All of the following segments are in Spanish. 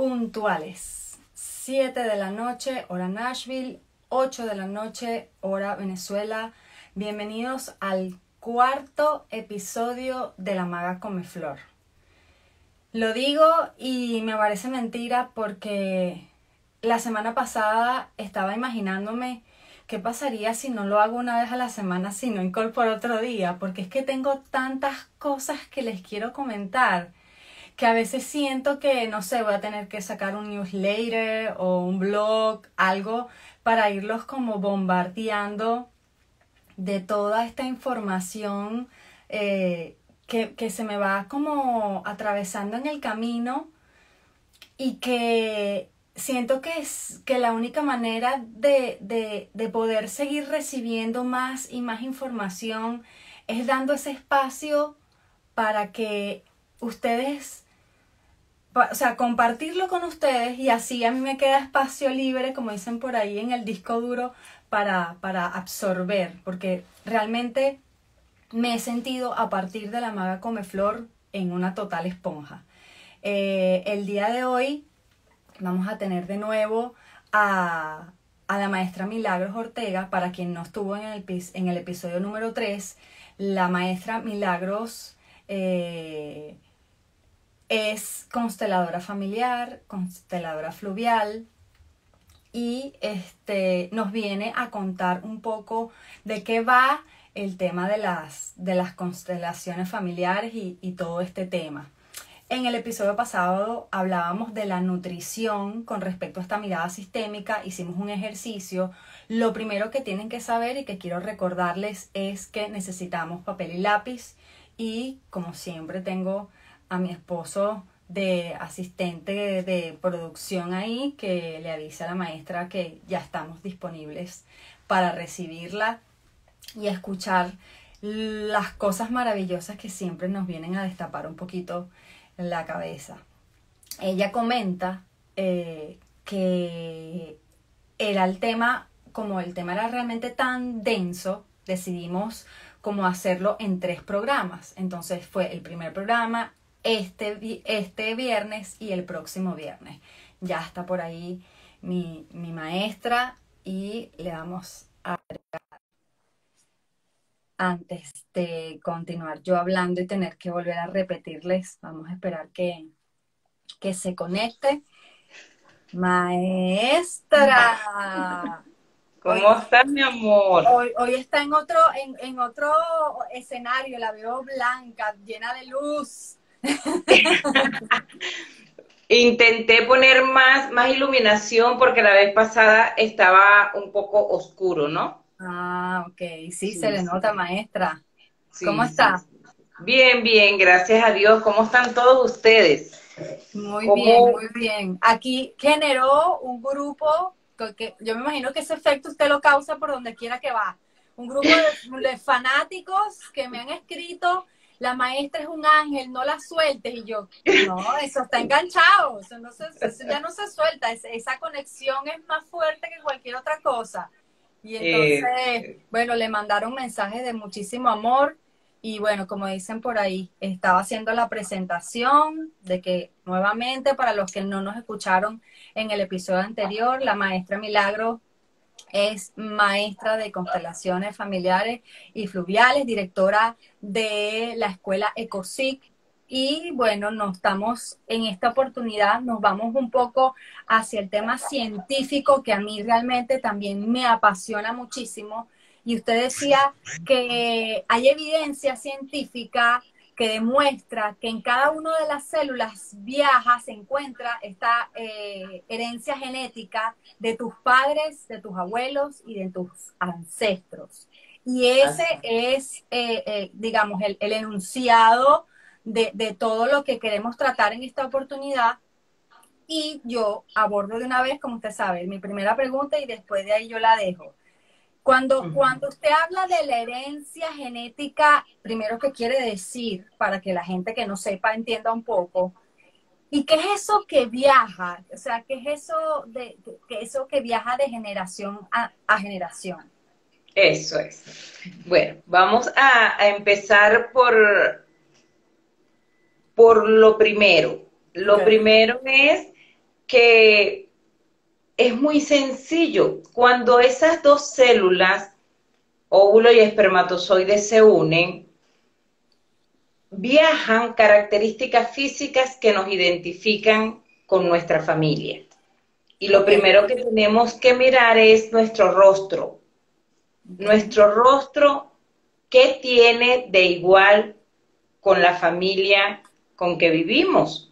puntuales. 7 de la noche, hora Nashville, 8 de la noche, hora Venezuela. Bienvenidos al cuarto episodio de La Maga Come Flor. Lo digo y me parece mentira porque la semana pasada estaba imaginándome qué pasaría si no lo hago una vez a la semana, si no incorporo otro día, porque es que tengo tantas cosas que les quiero comentar que a veces siento que, no sé, voy a tener que sacar un newsletter o un blog, algo para irlos como bombardeando de toda esta información eh, que, que, se me va como atravesando en el camino y que siento que es que la única manera de, de, de poder seguir recibiendo más y más información es dando ese espacio para que ustedes o sea, compartirlo con ustedes y así a mí me queda espacio libre, como dicen por ahí en el disco duro, para, para absorber, porque realmente me he sentido a partir de la maga Comeflor en una total esponja. Eh, el día de hoy vamos a tener de nuevo a, a, la maestra Milagros Ortega, para quien no estuvo en el, en el episodio número 3, la maestra Milagros... Eh, es consteladora familiar, consteladora fluvial y este, nos viene a contar un poco de qué va el tema de las, de las constelaciones familiares y, y todo este tema. En el episodio pasado hablábamos de la nutrición con respecto a esta mirada sistémica, hicimos un ejercicio. Lo primero que tienen que saber y que quiero recordarles es que necesitamos papel y lápiz y como siempre tengo a mi esposo de asistente de producción ahí que le avisa a la maestra que ya estamos disponibles para recibirla y escuchar las cosas maravillosas que siempre nos vienen a destapar un poquito la cabeza. Ella comenta eh, que era el tema, como el tema era realmente tan denso, decidimos como hacerlo en tres programas. Entonces fue el primer programa, este, este viernes y el próximo viernes. Ya está por ahí mi, mi maestra y le vamos a agregar antes de continuar yo hablando y tener que volver a repetirles, vamos a esperar que, que se conecte. Maestra. ¿Cómo estás, mi amor? Hoy, hoy está en otro, en, en, otro escenario, la veo blanca, llena de luz. Intenté poner más, más iluminación porque la vez pasada estaba un poco oscuro, ¿no? Ah, ok. Sí, se le nota, maestra. ¿Cómo está? Bien, bien, gracias a Dios. ¿Cómo están todos ustedes? Muy bien, muy bien. Aquí generó un grupo, que yo me imagino que ese efecto usted lo causa por donde quiera que va. Un grupo de fanáticos que me han escrito la maestra es un ángel, no la sueltes. Y yo, no, eso está enganchado, eso, no se, ya no se suelta, esa conexión es más fuerte que cualquier otra cosa. Y entonces, eh, bueno, le mandaron mensajes de muchísimo amor y bueno, como dicen por ahí, estaba haciendo la presentación de que nuevamente, para los que no nos escucharon en el episodio anterior, la maestra Milagro es maestra de constelaciones familiares y fluviales, directora de la escuela ECOSIC. Y bueno, nos estamos en esta oportunidad, nos vamos un poco hacia el tema científico que a mí realmente también me apasiona muchísimo. Y usted decía que hay evidencia científica que demuestra que en cada una de las células viaja, se encuentra esta eh, herencia genética de tus padres, de tus abuelos y de tus ancestros. Y ese es, eh, eh, digamos, el, enunciado de, de todo lo que queremos tratar en esta oportunidad. Y yo abordo de una vez, como usted sabe, mi primera pregunta y después de ahí yo la dejo. Cuando, cuando usted habla de la herencia genética, primero, ¿qué quiere decir? Para que la gente que no sepa entienda un poco. ¿Y qué es eso que viaja? O sea, ¿qué es eso, de, que eso que viaja de generación a, generación? Eso es. Bueno, vamos a, a, empezar por, por lo primero. Lo primero es que es muy sencillo. Cuando esas dos células, óvulo y espermatozoide, se unen, viajan características físicas que nos identifican con nuestra familia. Y lo primero que tenemos que mirar es nuestro rostro. Nuestro rostro, ¿qué tiene de igual con la familia con que vivimos?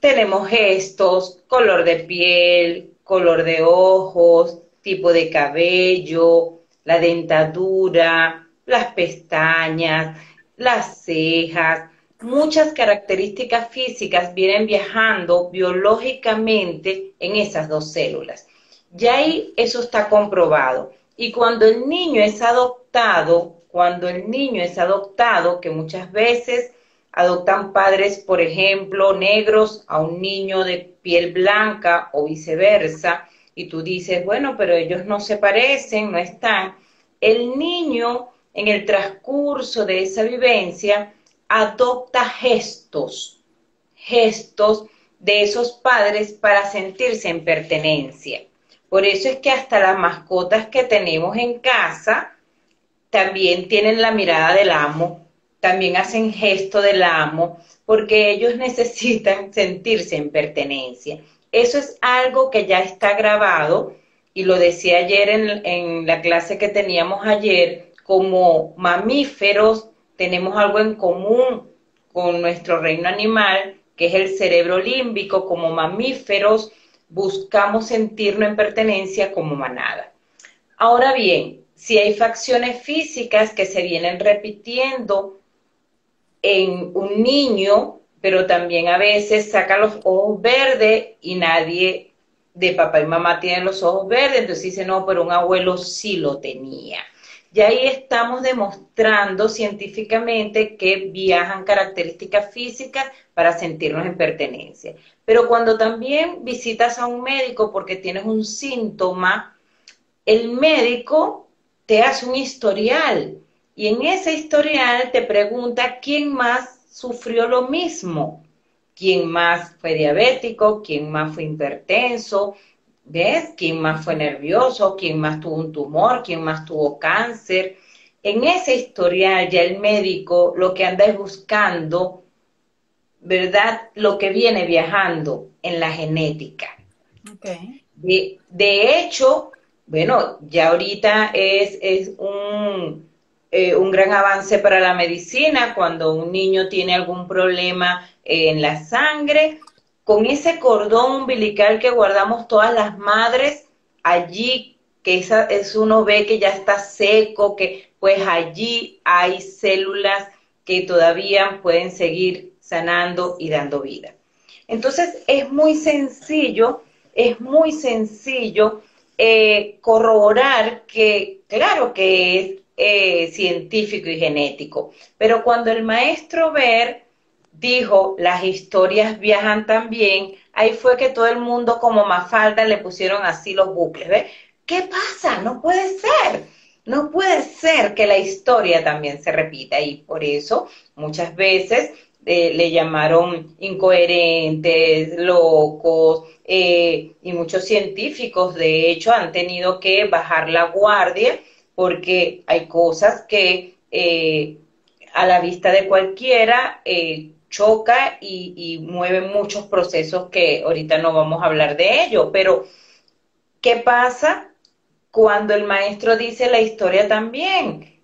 Tenemos gestos, color de piel, color de ojos, tipo de cabello, la dentadura, las pestañas, las cejas, muchas características físicas vienen viajando biológicamente en esas dos células. Ya ahí eso está comprobado. Y cuando el niño es adoptado, cuando el niño es adoptado, que muchas veces adoptan padres, por ejemplo, negros a un niño de piel blanca o viceversa, y tú dices, bueno, pero ellos no se parecen, no están. El niño en el transcurso de esa vivencia adopta gestos, gestos de esos padres para sentirse en pertenencia. Por eso es que hasta las mascotas que tenemos en casa también tienen la mirada del amo, también hacen gesto del amo, porque ellos necesitan sentirse en pertenencia. Eso es algo que ya está grabado y lo decía ayer en, en la clase que teníamos ayer, como mamíferos tenemos algo en común con nuestro reino animal, que es el cerebro límbico, como mamíferos, buscamos sentirnos en pertenencia como manada. Ahora bien, si hay facciones físicas que se vienen repitiendo en un niño, pero también a veces saca los ojos verdes y nadie de papá y mamá tiene los ojos verdes, entonces dice, no, pero un abuelo sí lo tenía. Y ahí estamos demostrando científicamente que viajan características físicas para sentirnos en pertenencia. Pero cuando también visitas a un médico porque tienes un síntoma, el médico te hace un historial y en ese historial te pregunta quién más sufrió lo mismo, quién más fue diabético, quién más fue hipertenso, ¿Ves? ¿Quién más fue nervioso? ¿Quién más tuvo un tumor? ¿Quién más tuvo cáncer? En ese historial ya el médico lo que anda es buscando, ¿verdad? Lo que viene viajando en la genética. Okay. De, hecho, bueno, ya ahorita es, es un, eh, un gran avance para la medicina cuando un niño tiene algún problema en la sangre, con ese cordón umbilical que guardamos todas las madres, allí que es uno ve que ya está seco, que pues allí hay células que todavía pueden seguir sanando y dando vida. Entonces es muy sencillo, es muy sencillo eh, corroborar que, claro que es eh, científico y genético, pero cuando el maestro Ver dijo, las historias viajan también, ahí fue que todo el mundo como Mafalda le pusieron así los bucles, ¿ves? ¿Qué pasa? No puede ser. No puede ser que la historia también se repita y por eso muchas veces eh, le llamaron incoherentes, locos, eh, y muchos científicos de hecho han tenido que bajar la guardia porque hay cosas que eh, a la vista de cualquiera choca y, mueve muchos procesos que ahorita no vamos a hablar de ello, pero ¿qué pasa cuando el maestro dice la historia también?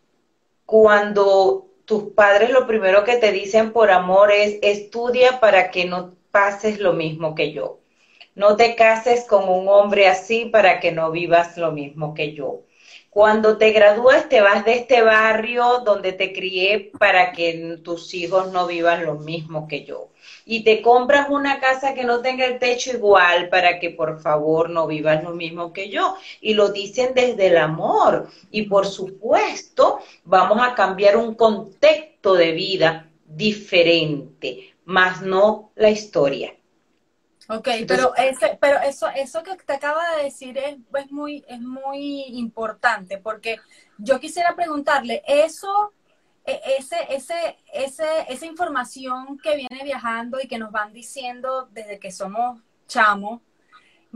Cuando tus padres lo primero que te dicen por amor es estudia para que no pases lo mismo que yo. No te cases con un hombre así para que no vivas lo mismo que yo. Cuando te gradúas te vas de este barrio donde te crié para que tus hijos no vivan lo mismo que yo. Y te compras una casa que no tenga el techo igual para que por favor no vivas lo mismo que yo. Y lo dicen desde el amor. Y por supuesto vamos a cambiar un contexto de vida diferente, más no la historia. Ok, pero, ese, pero eso, eso que te acaba de decir es, muy, es muy importante, porque yo quisiera preguntarle, eso, e, ese, ese, ese, esa información que viene viajando y que nos van diciendo desde que somos chamo,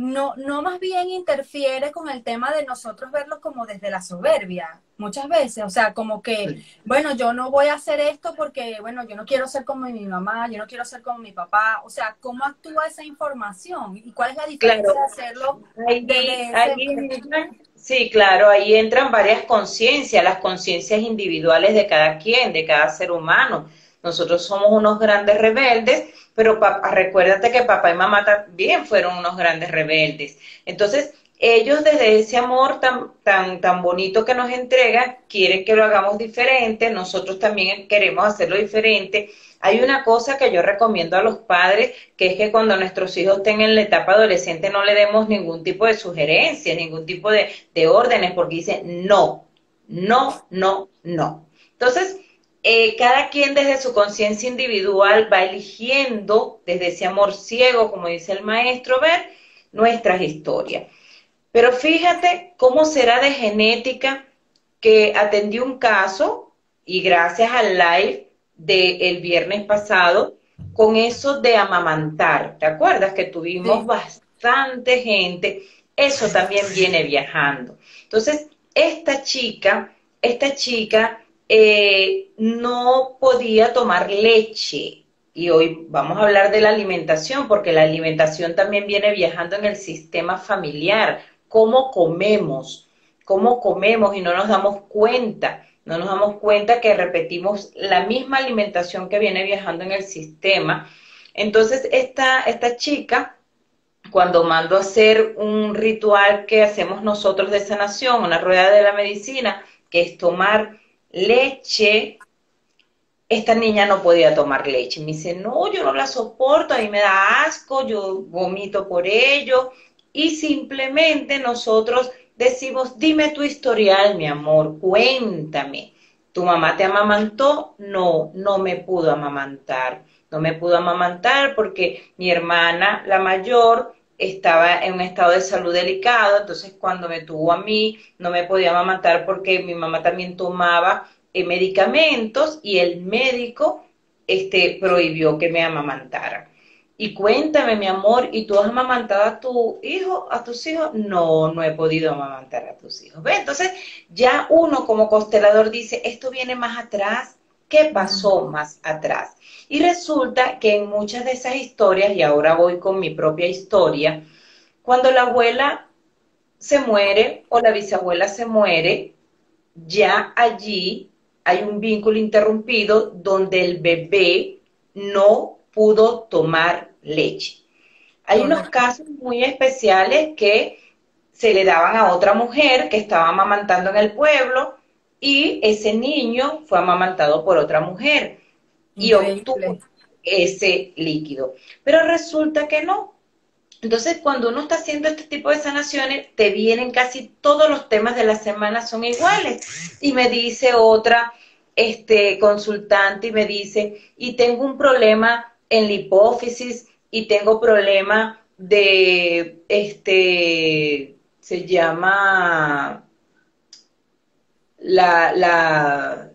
no, no más bien interfiere con el tema de nosotros verlo como desde la soberbia, muchas veces, o sea, como que, bueno, yo no voy a hacer esto porque, bueno, yo no quiero ser como mi mamá, yo no quiero ser como mi papá, o sea, ¿cómo actúa esa información? ¿Y cuál es la diferencia de hacerlo? sí, claro, ahí entran varias conciencias, las conciencias individuales de cada quien, de cada ser humano. Nosotros somos unos grandes rebeldes pero papá, recuérdate que papá y mamá también fueron unos grandes rebeldes. Entonces, ellos desde ese amor tan, tan, tan bonito que nos entregan, quieren que lo hagamos diferente, nosotros también queremos hacerlo diferente. Hay una cosa que yo recomiendo a los padres, que es que cuando nuestros hijos estén en la etapa adolescente no le demos ningún tipo de sugerencias, ningún tipo de, de órdenes, porque dicen no, no, no, no. Entonces, eh, cada quien desde su conciencia individual va eligiendo, desde ese amor ciego, como dice el maestro, ver nuestras historias. Pero fíjate cómo será de genética que atendí un caso y gracias al live del viernes pasado, con eso de amamantar. ¿Te acuerdas que tuvimos bastante gente? Eso también viene viajando. Entonces, esta chica, esta chica eh, no podía tomar leche. Y hoy vamos a hablar de la alimentación, porque la alimentación también viene viajando en el sistema familiar. ¿Cómo comemos? ¿Cómo comemos? Y no nos damos cuenta. No nos damos cuenta que repetimos la misma alimentación que viene viajando en el sistema. Entonces, esta, esta chica, cuando mando a hacer un ritual que hacemos nosotros de sanación, una rueda de la medicina, que es tomar leche, esta niña no podía tomar leche. Me dice, no, yo no la soporto, a mí me da asco, yo vomito por ello. Y simplemente nosotros decimos, dime tu historial, mi amor, cuéntame. ¿Tu mamá te amamantó? No, no me pudo amamantar. No me pudo amamantar porque mi hermana, la mayor, estaba en un estado de salud delicado, entonces cuando me tuvo a mí no me podía amamantar porque mi mamá también tomaba eh, medicamentos y el médico este, prohibió que me amamantara. Y cuéntame, mi amor, ¿y tú has amamantado a tu hijo, a tus hijos? No, no he podido amamantar a tus hijos. ¿Ve? Entonces, ya uno como constelador dice, esto viene más atrás, ¿qué pasó más atrás? Y resulta que en muchas de esas historias, y ahora voy con mi propia historia, cuando la abuela se muere o la bisabuela se muere, ya allí hay un vínculo interrumpido donde el bebé no pudo tomar leche. Hay unos casos muy especiales que se le daban a otra mujer que estaba amamantando en el pueblo y ese niño fue amamantado por otra mujer y obtuvo ese líquido. Pero resulta que no. Entonces, cuando uno está haciendo este tipo de sanaciones, te vienen casi todos los temas de la semana son iguales. Y me dice otra este, consultante y me dice, y tengo un problema en la hipófisis y tengo problema de, este, se llama la, la,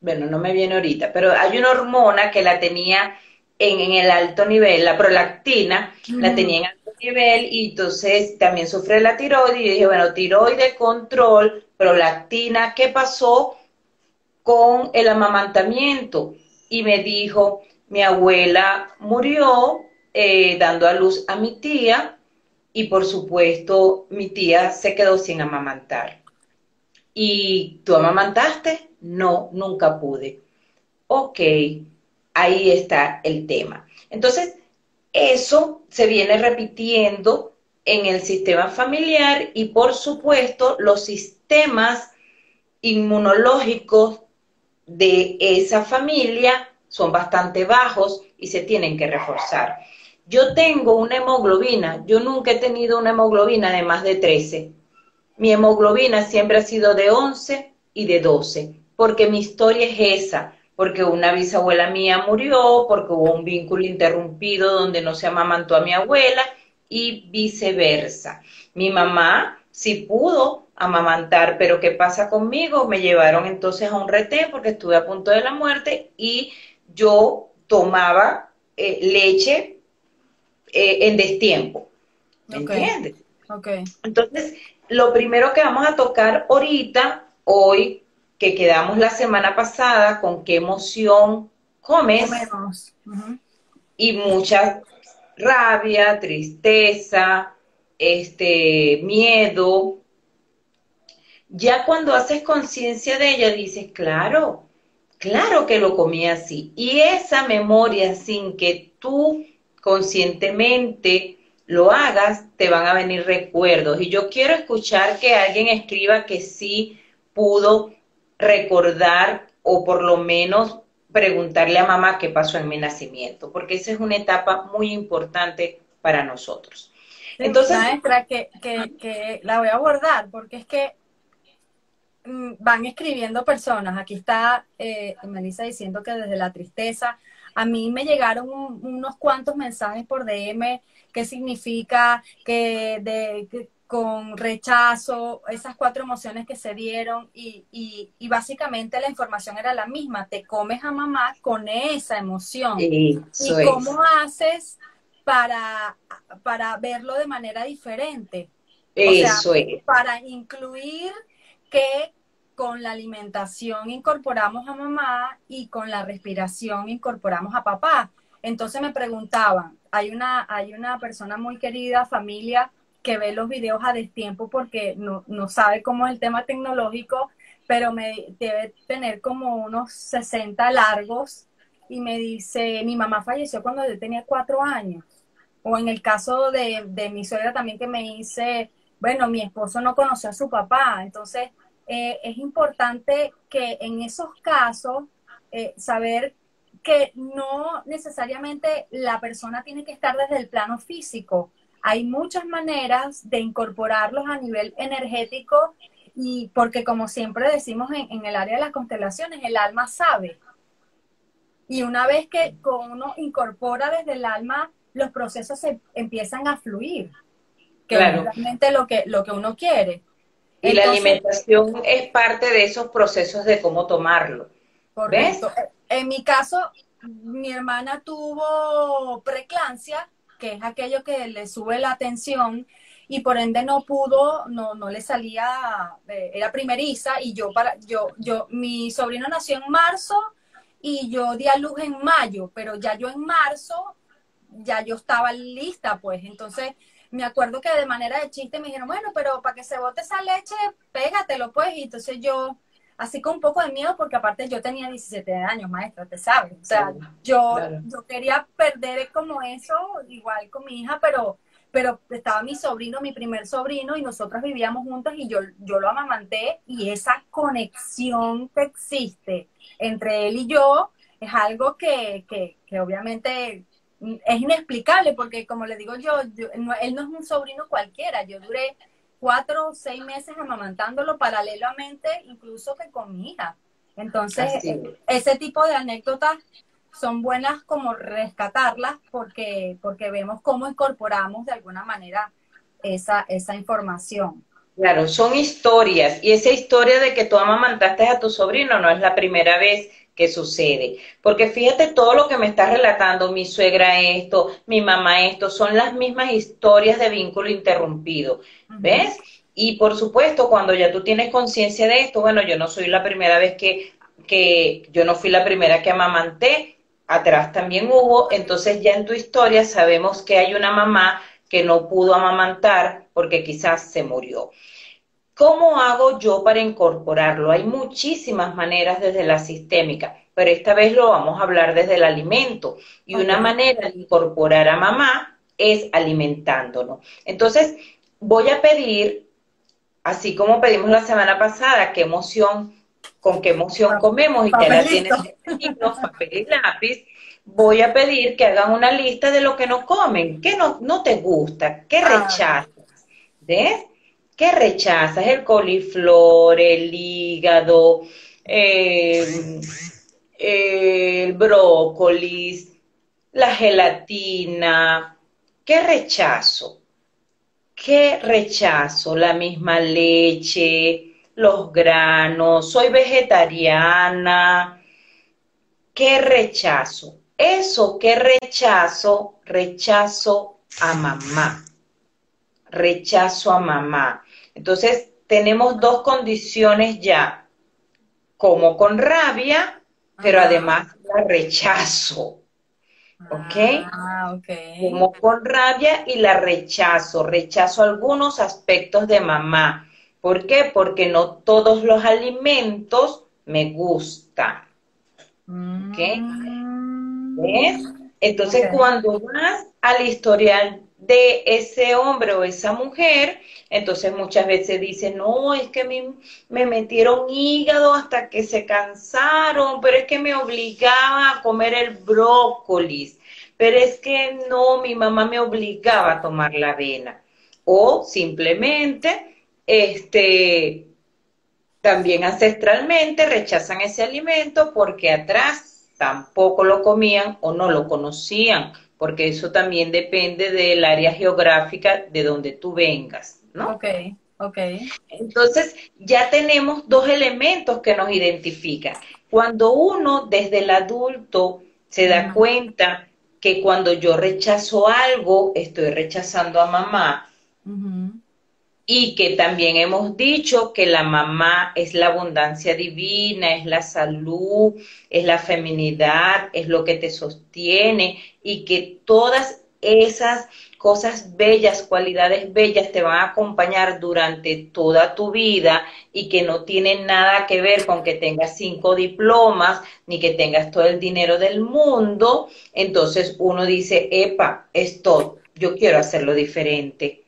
bueno, no me viene ahorita, pero hay una hormona que la tenía en, el alto nivel, la prolactina, la tenía en alto nivel y entonces también sufre la tiroides y dije, bueno, tiroides, control, prolactina, ¿qué pasó con el amamantamiento? Y me dijo, mi abuela murió eh, dando a luz a mi tía y por supuesto mi tía se quedó sin amamantar. ¿Y tú amamantaste? No, nunca pude. Ok, ahí está el tema. Entonces, eso se viene repitiendo en el sistema familiar y por supuesto los sistemas inmunológicos de esa familia son bastante bajos y se tienen que reforzar. Yo tengo una hemoglobina, yo nunca he tenido una hemoglobina de más de 13 mi hemoglobina siempre ha sido de 11 y de 12, porque mi historia es esa, porque una bisabuela mía murió, porque hubo un vínculo interrumpido donde no se amamantó a mi abuela y viceversa. Mi mamá sí pudo amamantar, pero ¿qué pasa conmigo? Me llevaron entonces a un retén porque estuve a punto de la muerte y yo tomaba eh, leche eh, en destiempo. ¿Me entiendes? Entonces, lo primero que vamos a tocar ahorita, hoy, que quedamos la semana pasada, con qué emoción comes. Y mucha rabia, tristeza, este, miedo. Ya cuando haces conciencia de ella, dices, claro, claro que lo comí así. Y esa memoria, sin que tú conscientemente lo hagas, te van a venir recuerdos. Y yo quiero escuchar que alguien escriba que sí pudo recordar o por lo menos preguntarle a mamá qué pasó en mi nacimiento, porque esa es una etapa muy importante para nosotros. Entonces, maestra, que, que, la voy a abordar, porque es que mm, van escribiendo personas. Aquí está eh, Melissa diciendo que desde la tristeza, a mí me llegaron unos cuantos mensajes por DM, qué significa que, de, con rechazo, esas cuatro emociones que se dieron y, y, básicamente la información era la misma, te comes a mamá con esa emoción. ¿Y cómo haces para, para verlo de manera diferente? Eso es. Para incluir que con la alimentación incorporamos a mamá y con la respiración incorporamos a papá. Entonces me preguntaban, hay una, hay una persona muy querida, familia, que ve los videos a destiempo porque no, no sabe cómo es el tema tecnológico, pero me debe tener como unos 60 largos y me dice, mi mamá falleció cuando yo tenía cuatro años. O en el caso de, de mi suegra también que me dice, bueno, mi esposo no conoció a su papá. Entonces, eh, es importante que en esos casos eh, saber que no necesariamente la persona tiene que estar desde el plano físico, hay muchas maneras de incorporarlos a nivel energético y porque como siempre decimos en, el área de las constelaciones, el alma sabe. Y una vez que uno incorpora desde el alma, los procesos se empiezan a fluir, que es realmente lo que, lo que uno quiere. Y la alimentación es parte de esos procesos de cómo tomarlo. Correcto. En mi caso, mi hermana tuvo preclancia que es aquello que le sube la atención y por ende no pudo, no, no le salía, eh, era primeriza y yo para, yo, yo, mi sobrino nació en marzo y yo di a luz en mayo, pero ya yo en marzo, ya yo estaba lista, pues, entonces me acuerdo que de manera de chiste me dijeron, bueno, pero para que se bote esa leche, pégatelo, pues, y entonces yo así con un poco de miedo porque aparte yo tenía 17 años, maestra, te sabes. O sea, yo, yo quería perder como eso, igual con mi hija, pero, pero estaba mi sobrino, mi primer sobrino, y nosotros vivíamos juntos y yo, yo lo amamanté y esa conexión que existe entre él y yo es algo que, que, que obviamente es inexplicable porque como le digo yo, él no es un sobrino cualquiera, yo duré cuatro o seis meses amamantándolo paralelamente, incluso que con mi hija. Entonces, ese tipo de anécdotas son buenas como rescatarlas porque, porque vemos cómo incorporamos de alguna manera esa, esa información. Claro, son historias y esa historia de que tú amamantaste a tu sobrino no es la primera vez que sucede. Porque fíjate todo lo que me estás relatando, mi suegra esto, mi mamá esto, son las mismas historias de vínculo interrumpido. ¿Ves? Y por supuesto, cuando ya tú tienes conciencia de esto, bueno, yo no soy la primera vez que, que yo no fui la primera que amamanté, atrás también hubo, entonces ya en tu historia sabemos que hay una mamá que no pudo amamantar porque quizás se murió. ¿Cómo hago yo para incorporarlo? Hay muchísimas maneras desde la sistémica, pero esta vez lo vamos a hablar desde el alimento. Y una manera de incorporar a mamá es alimentándonos. Entonces, voy a pedir, así como pedimos la semana pasada, qué emoción, con qué emoción comemos y que la tienes en papel y lápiz, voy a pedir que hagan una lista de lo que no comen, qué no, no te gusta, qué ah. rechazas. ¿Ves? ¿Qué rechazas? El coliflor, el hígado, em, el brócolis, la gelatina. ¿Qué rechazo? ¿Qué rechazo? La misma leche, los granos, soy vegetariana. ¿Qué rechazo? Eso que rechazo, rechazo a mamá. Rechazo a mamá. Entonces, tenemos dos condiciones ya, como con rabia, pero además la rechazo. ¿Ok? Ah, ok. Como con rabia y la rechazo. Rechazo algunos aspectos de mamá. ¿Por qué? Porque no todos los alimentos me gustan. ¿Ok? Mm. ¿Ves? Entonces, cuando vas al historial de ese hombre o esa mujer, entonces muchas veces dicen, no, es que me, me metieron hígado hasta que se cansaron, pero es que me obligaba a comer el brócolis, pero es que no, mi mamá me obligaba a tomar la avena. O simplemente, este, también ancestralmente rechazan ese alimento porque atrás tampoco lo comían o no lo conocían, porque eso también depende del área geográfica de donde tú vengas, ¿no? Ok, ok. Entonces, ya tenemos dos elementos que nos identifican. Cuando uno desde el adulto se da cuenta que cuando yo rechazo algo, estoy rechazando a mamá, y que también hemos dicho que la mamá es la abundancia divina, es la salud, es la feminidad, es lo que te sostiene y que todas esas cosas bellas, cualidades bellas te van a acompañar durante toda tu vida y que no tienen nada que ver con que tengas cinco diplomas ni que tengas todo el dinero del mundo, entonces uno dice, epa, esto, yo quiero hacerlo diferente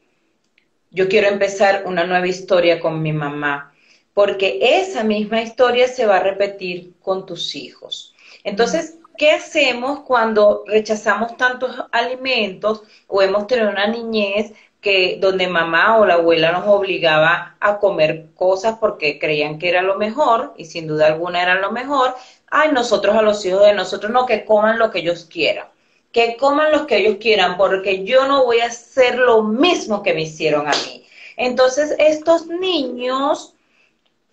yo quiero empezar una nueva historia con mi mamá, porque esa misma historia se va a repetir con tus hijos. Entonces, ¿qué hacemos cuando rechazamos tantos alimentos o hemos tenido una niñez que donde mamá o la abuela nos obligaba a comer cosas porque creían que era lo mejor y sin duda alguna era lo mejor? Ay, nosotros a los hijos de nosotros no que coman lo que ellos quieran que coman los que ellos quieran, porque yo no voy a hacer lo mismo que me hicieron a mí. Entonces, estos niños,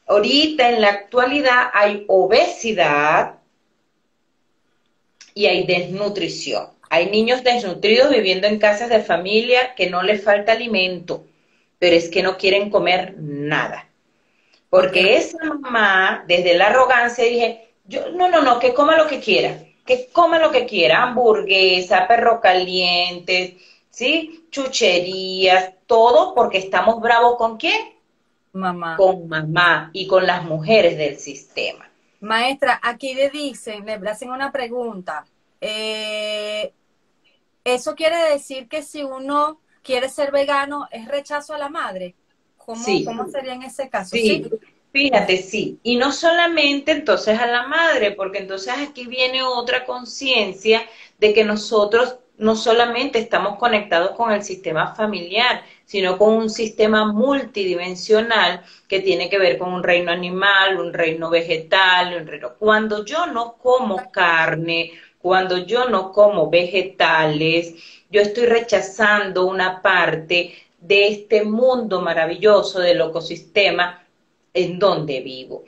ahorita en la actualidad hay obesidad y hay desnutrición. Hay niños desnutridos viviendo en casas de familia que no les falta alimento, pero es que no quieren comer nada. Porque esa mamá, desde la arrogancia, dije, yo, no, no, no, que coma lo que quiera que coma lo que quiera, hamburguesa, perro caliente, ¿sí? Chucherías, todo porque estamos bravos con quién? Mamá. Con mamá y con las mujeres del sistema. Maestra, aquí le dicen, le hacen una pregunta. Eh, ¿Eso quiere decir que si uno quiere ser vegano es rechazo a la madre? ¿Cómo, Sí. cómo sería en ese caso? Sí, fíjate, sí. Y no solamente entonces a la madre, porque entonces aquí viene otra conciencia de que nosotros no solamente estamos conectados con el sistema familiar, sino con un sistema multidimensional que tiene que ver con un reino animal, un reino vegetal, un reino... Cuando yo no como carne, cuando yo no como vegetales, yo estoy rechazando una parte de este mundo maravilloso del ecosistema en donde vivo.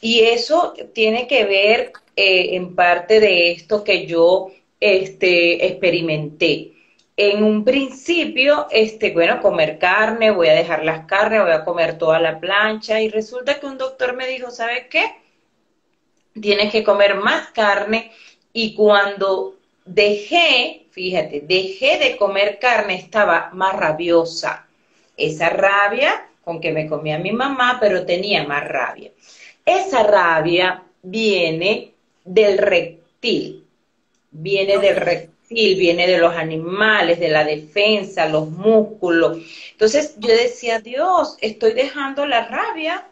Y eso tiene que ver eh, en parte de esto que yo este, experimenté. En un principio, este, bueno, comer carne, voy a dejar las carnes, voy a comer toda la plancha y resulta que un doctor me dijo, ¿sabes qué? Tienes que comer más carne y cuando dejé, fíjate, dejé de comer carne estaba más rabiosa. Esa rabia con que me comía mi mamá, pero tenía más rabia. Esa rabia viene del reptil, viene del reptil, viene de los animales, de la defensa, los músculos. Entonces yo decía, Dios, estoy dejando la rabia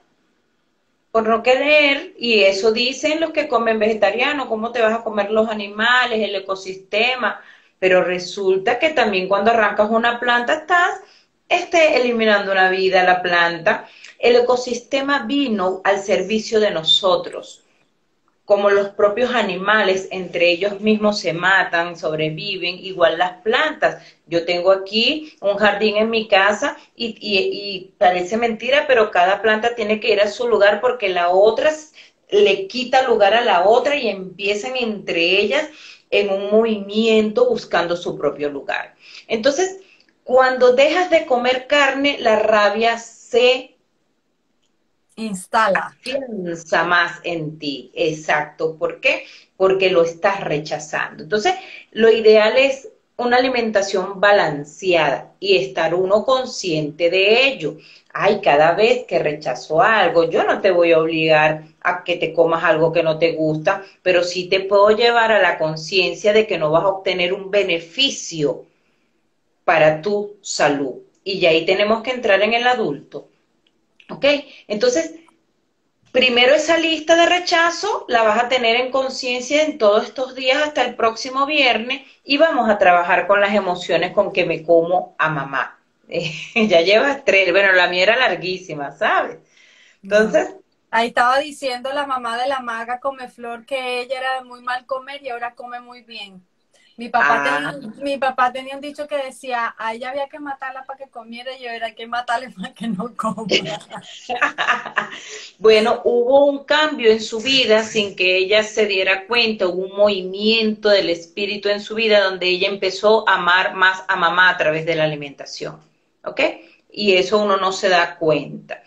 por no querer, y eso dicen los que comen vegetariano, cómo te vas a comer los animales, el ecosistema, pero resulta que también cuando arrancas una planta estás este, eliminando una vida, la planta. El ecosistema vino al servicio de nosotros, como los propios animales, entre ellos mismos se matan, sobreviven, igual las plantas. Yo tengo aquí un jardín en mi casa y, y, parece mentira, pero cada planta tiene que ir a su lugar porque la otra le quita lugar a la otra y empiezan entre ellas en un movimiento buscando su propio lugar. Entonces, cuando dejas de comer carne, la rabia se instala. Piensa más en ti, exacto. ¿Por qué? Porque lo estás rechazando. Entonces, lo ideal es una alimentación balanceada y estar uno consciente de ello. Ay, cada vez que rechazo algo, yo no te voy a obligar a que te comas algo que no te gusta, pero sí te puedo llevar a la conciencia de que no vas a obtener un beneficio para tu salud. Y ahí tenemos que entrar en el adulto. ¿Ok? Entonces, primero esa lista de rechazo la vas a tener en conciencia en todos estos días hasta el próximo viernes y vamos a trabajar con las emociones con que me como a mamá. ya llevas tres, bueno, la mía era larguísima, ¿sabes? Entonces... Ahí estaba diciendo la mamá de la maga come flor que ella era de muy mal comer y ahora come muy bien. Mi papá, ah. tenía, mi papá tenía un dicho que decía, a ella había que matarla para que comiera y yo era que matarle para que no coma. bueno, hubo un cambio en su vida sin que ella se diera cuenta, hubo un movimiento del espíritu en su vida donde ella empezó a amar más a mamá a través de la alimentación. ¿Ok? Y eso uno no se da cuenta.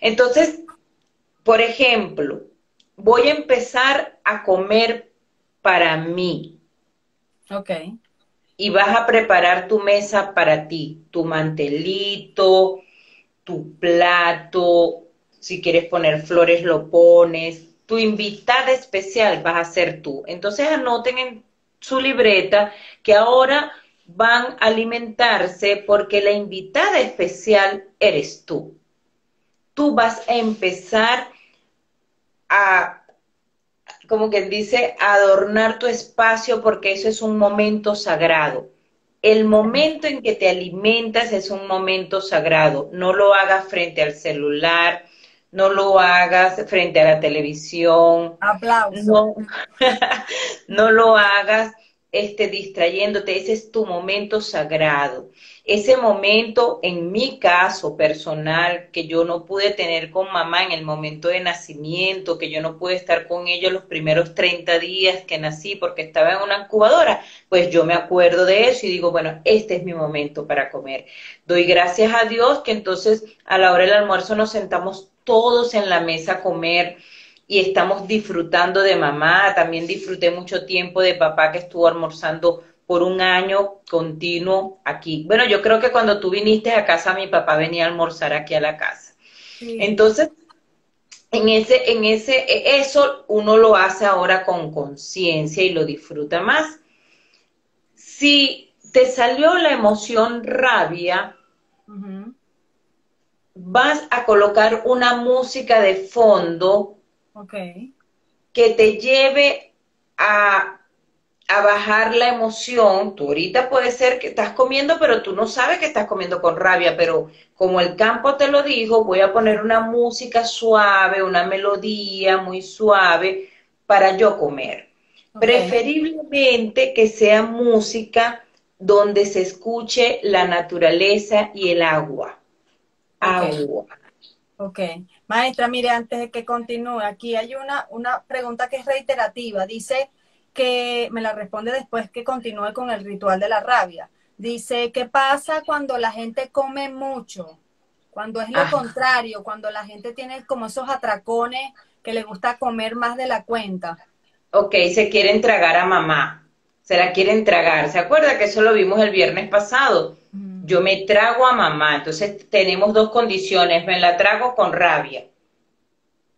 Entonces, por ejemplo, voy a empezar a comer para mí Ok. Y vas a preparar tu mesa para ti, tu mantelito, tu plato, si quieres poner flores lo pones, tu invitada especial vas a ser tú. Entonces anoten en su libreta que ahora van a alimentarse porque la invitada especial eres tú. Tú vas a empezar a como que dice, adornar tu espacio porque eso es un momento sagrado. El momento en que te alimentas es un momento sagrado. No lo hagas frente al celular, no lo hagas frente a la televisión. Aplausos. No, no lo hagas este, distrayéndote. Ese es tu momento sagrado ese momento, en mi caso personal, que yo no pude tener con mamá en el momento de nacimiento, que yo no pude estar con ellos los primeros 30 días que nací porque estaba en una incubadora, pues yo me acuerdo de eso y digo, bueno, este es mi momento para comer. Doy gracias a Dios que entonces a la hora del almuerzo nos sentamos todos en la mesa a comer y estamos disfrutando de mamá. También disfruté mucho tiempo de papá que estuvo almorzando por un año continuo aquí. Bueno, yo creo que cuando tú viniste a casa, mi papá venía a almorzar aquí a la casa. Entonces, en ese, en ese, e, eso uno lo hace ahora con conciencia y lo disfruta más. Si te salió la emoción rabia, vas a colocar una música de fondo que te lleve a a bajar la emoción. Tú ahorita puede ser que estás comiendo, pero tú no sabes que estás comiendo con rabia, pero como el campo te lo dijo, voy a poner una música suave, una melodía muy suave para yo comer. Preferiblemente que sea música donde se escuche la naturaleza y el agua. Agua. Ok. Maestra, mire, antes de que continúe, aquí hay una, una pregunta que es reiterativa. Dice, que me la responde después que continúe con el ritual de la rabia. Dice, ¿qué pasa cuando la gente come mucho? Cuando es lo ah. contrario, cuando la gente tiene como esos atracones que le gusta comer más de la cuenta. Ok, se quieren tragar a mamá, se la quieren tragar. ¿Se acuerda que eso lo vimos el viernes pasado? Yo me trago a mamá, entonces tenemos dos condiciones, me la trago con rabia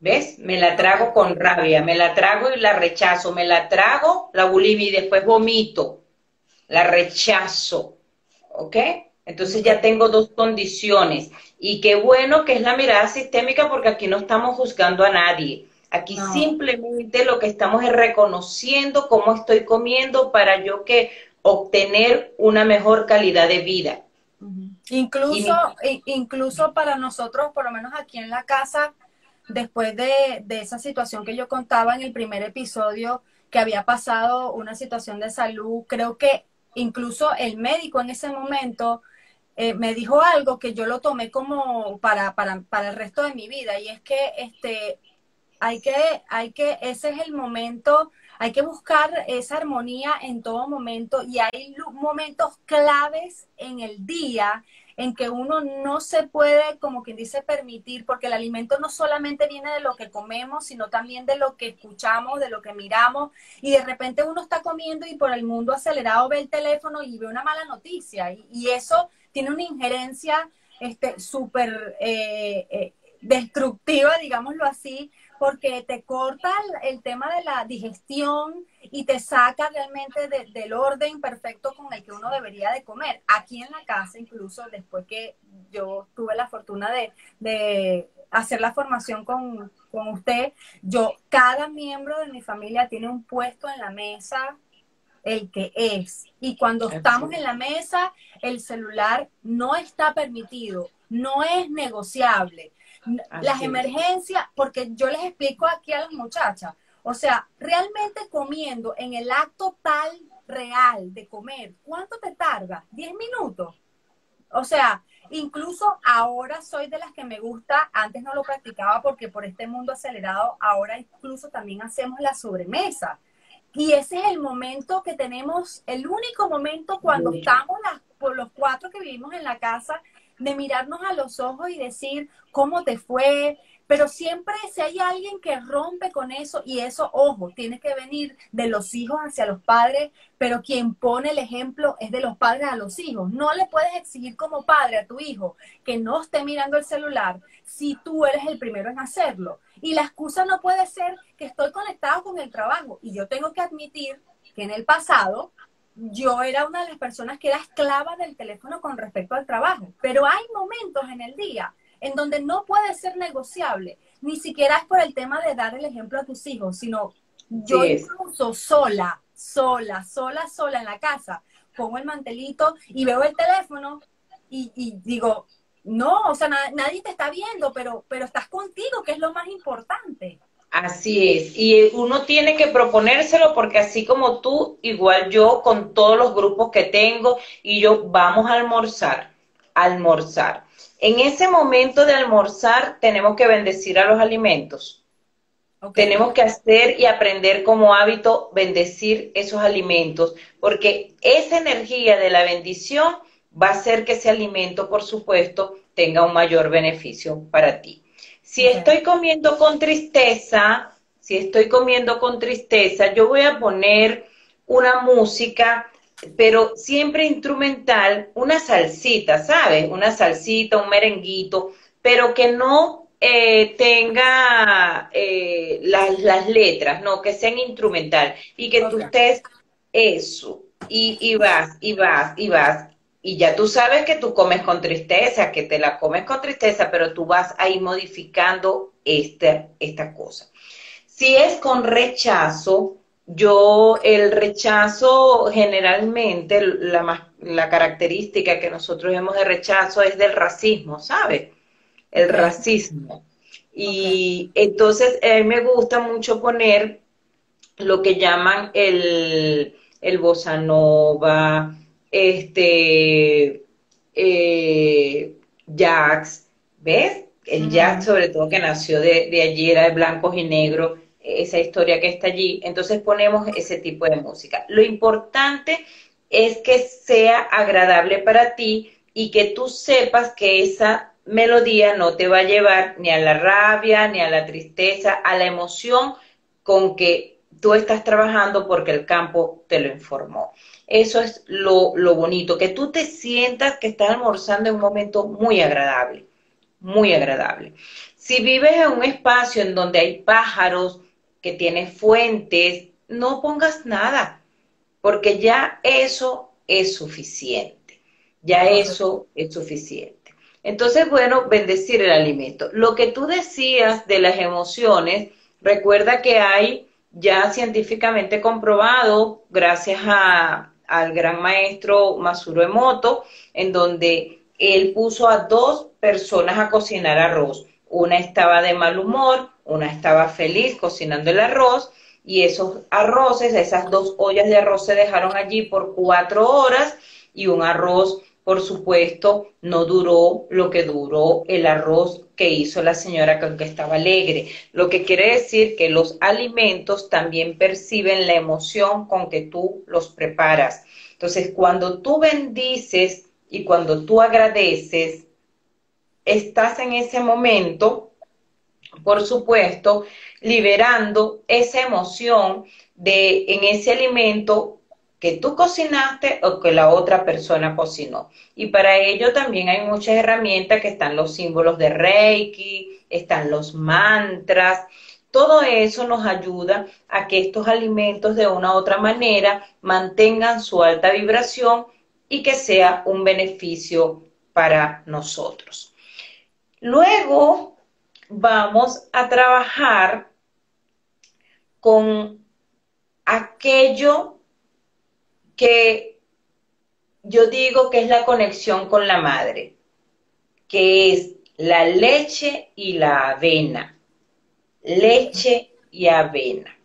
¿Ves? Me la trago con rabia, me la trago y la rechazo, me la trago, la bulimia y después vomito, la rechazo, ¿ok? Entonces ya tengo dos condiciones. Y qué bueno que es la mirada sistémica porque aquí no estamos juzgando a nadie. Aquí simplemente lo que estamos es reconociendo cómo estoy comiendo para yo que obtener una mejor calidad de vida. Incluso, incluso para nosotros, por lo menos aquí en la casa, después de, esa situación que yo contaba en el primer episodio, que había pasado una situación de salud, creo que incluso el médico en ese momento eh, me dijo algo que yo lo tomé como para, para, para, el resto de mi vida y es que este hay que hay que ese es el momento hay que buscar esa armonía en todo momento y hay momentos claves en el día en que uno no se puede, como quien dice, permitir, porque el alimento no solamente viene de lo que comemos, sino también de lo que escuchamos, de lo que miramos, y de repente uno está comiendo y por el mundo acelerado ve el teléfono y ve una mala noticia, y, eso tiene una injerencia este súper eh, destructiva, digámoslo así, porque te corta el, tema de la digestión y te saca realmente del orden perfecto con el que uno debería de comer. Aquí en la casa, incluso después que yo tuve la fortuna de, hacer la formación con, usted, yo, cada miembro de mi familia tiene un puesto en la mesa el que es. Y cuando estamos en la mesa, el celular no está permitido, no es negociable las emergencias, porque yo les explico aquí a las muchachas, o sea, realmente comiendo en el acto tal real de comer, ¿cuánto te tarda? ¿10 minutos? O sea, incluso ahora soy de las que me gusta, antes no lo practicaba porque por este mundo acelerado, ahora incluso también hacemos la sobremesa. Y ese es el momento que tenemos, el único momento cuando estamos las, por los cuatro que vivimos en la casa, de mirarnos a los ojos y decir cómo te fue, pero siempre si hay alguien que rompe con eso, y eso, ojo, tiene que venir de los hijos hacia los padres, pero quien pone el ejemplo es de los padres a los hijos. No le puedes exigir como padre a tu hijo que no esté mirando el celular si tú eres el primero en hacerlo. Y la excusa no puede ser que estoy conectado con el trabajo. Y yo tengo que admitir que en el pasado yo era una de las personas que era esclava del teléfono con respecto al trabajo, pero hay momentos en el día en donde no puede ser negociable, ni siquiera es por el tema de dar el ejemplo a tus hijos, sino yo incluso sola, sola, sola, sola en la casa, pongo el mantelito y veo el teléfono y, digo, no, o sea, nadie te está viendo, pero, pero estás contigo, que es lo más importante. Así es, y uno tiene que proponérselo porque así como tú, igual yo con todos los grupos que tengo y yo vamos a almorzar, almorzar. En ese momento de almorzar tenemos que bendecir a los alimentos. Tenemos que hacer y aprender como hábito bendecir esos alimentos, porque esa energía de la bendición va a hacer que ese alimento, por supuesto, tenga un mayor beneficio para ti. Si estoy comiendo con tristeza, si estoy comiendo con tristeza, yo voy a poner una música, pero siempre instrumental, una salsita, ¿sabes? Una salsita, un merenguito, pero que no eh, tenga eh, las, letras, no, que sean instrumental y que tú estés eso, y, y vas, y vas, y vas y ya tú sabes que tú comes con tristeza, que te la comes con tristeza, pero tú vas a ir modificando esta, esta cosa. Si es con rechazo, yo el rechazo generalmente, la, la característica que nosotros vemos de rechazo es del racismo, ¿sabes? El racismo. Y entonces a mí me gusta mucho poner lo que llaman el, el bossa nova, este, eh, Jax, ¿ves? El Jax sobre todo que nació de, de allí, era de blancos y negros, esa historia que está allí, entonces ponemos ese tipo de música. Lo importante es que sea agradable para ti y que tú sepas que esa melodía no te va a llevar ni a la rabia, ni a la tristeza, a la emoción con que tú estás trabajando porque el campo te lo informó. Eso es lo, bonito, que tú te sientas que estás almorzando en un momento muy agradable, muy agradable. Si vives en un espacio en donde hay pájaros, que tiene fuentes, no pongas nada, porque ya eso es suficiente, ya eso es suficiente. Entonces, bueno, bendecir el alimento. Lo que tú decías de las emociones, recuerda que hay ya científicamente comprobado, gracias a, al gran maestro Masuro Emoto, en donde él puso a dos personas a cocinar arroz. Una estaba de mal humor, una estaba feliz cocinando el arroz, y esos arroces, esas dos ollas de arroz se dejaron allí por cuatro horas, y un arroz por supuesto, no duró lo que duró el arroz que hizo la señora con que estaba alegre. Lo que quiere decir que los alimentos también perciben la emoción con que tú los preparas. Entonces, cuando tú bendices y cuando tú agradeces, estás en ese momento, por supuesto, liberando esa emoción de en ese alimento que tú cocinaste o que la otra persona cocinó. Y para ello también hay muchas herramientas que están los símbolos de Reiki, están los mantras. Todo eso nos ayuda a que estos alimentos de una u otra manera mantengan su alta vibración y que sea un beneficio para nosotros. Luego vamos a trabajar con aquello que yo digo que es la conexión con la madre, que es la leche y la avena. Leche y avena.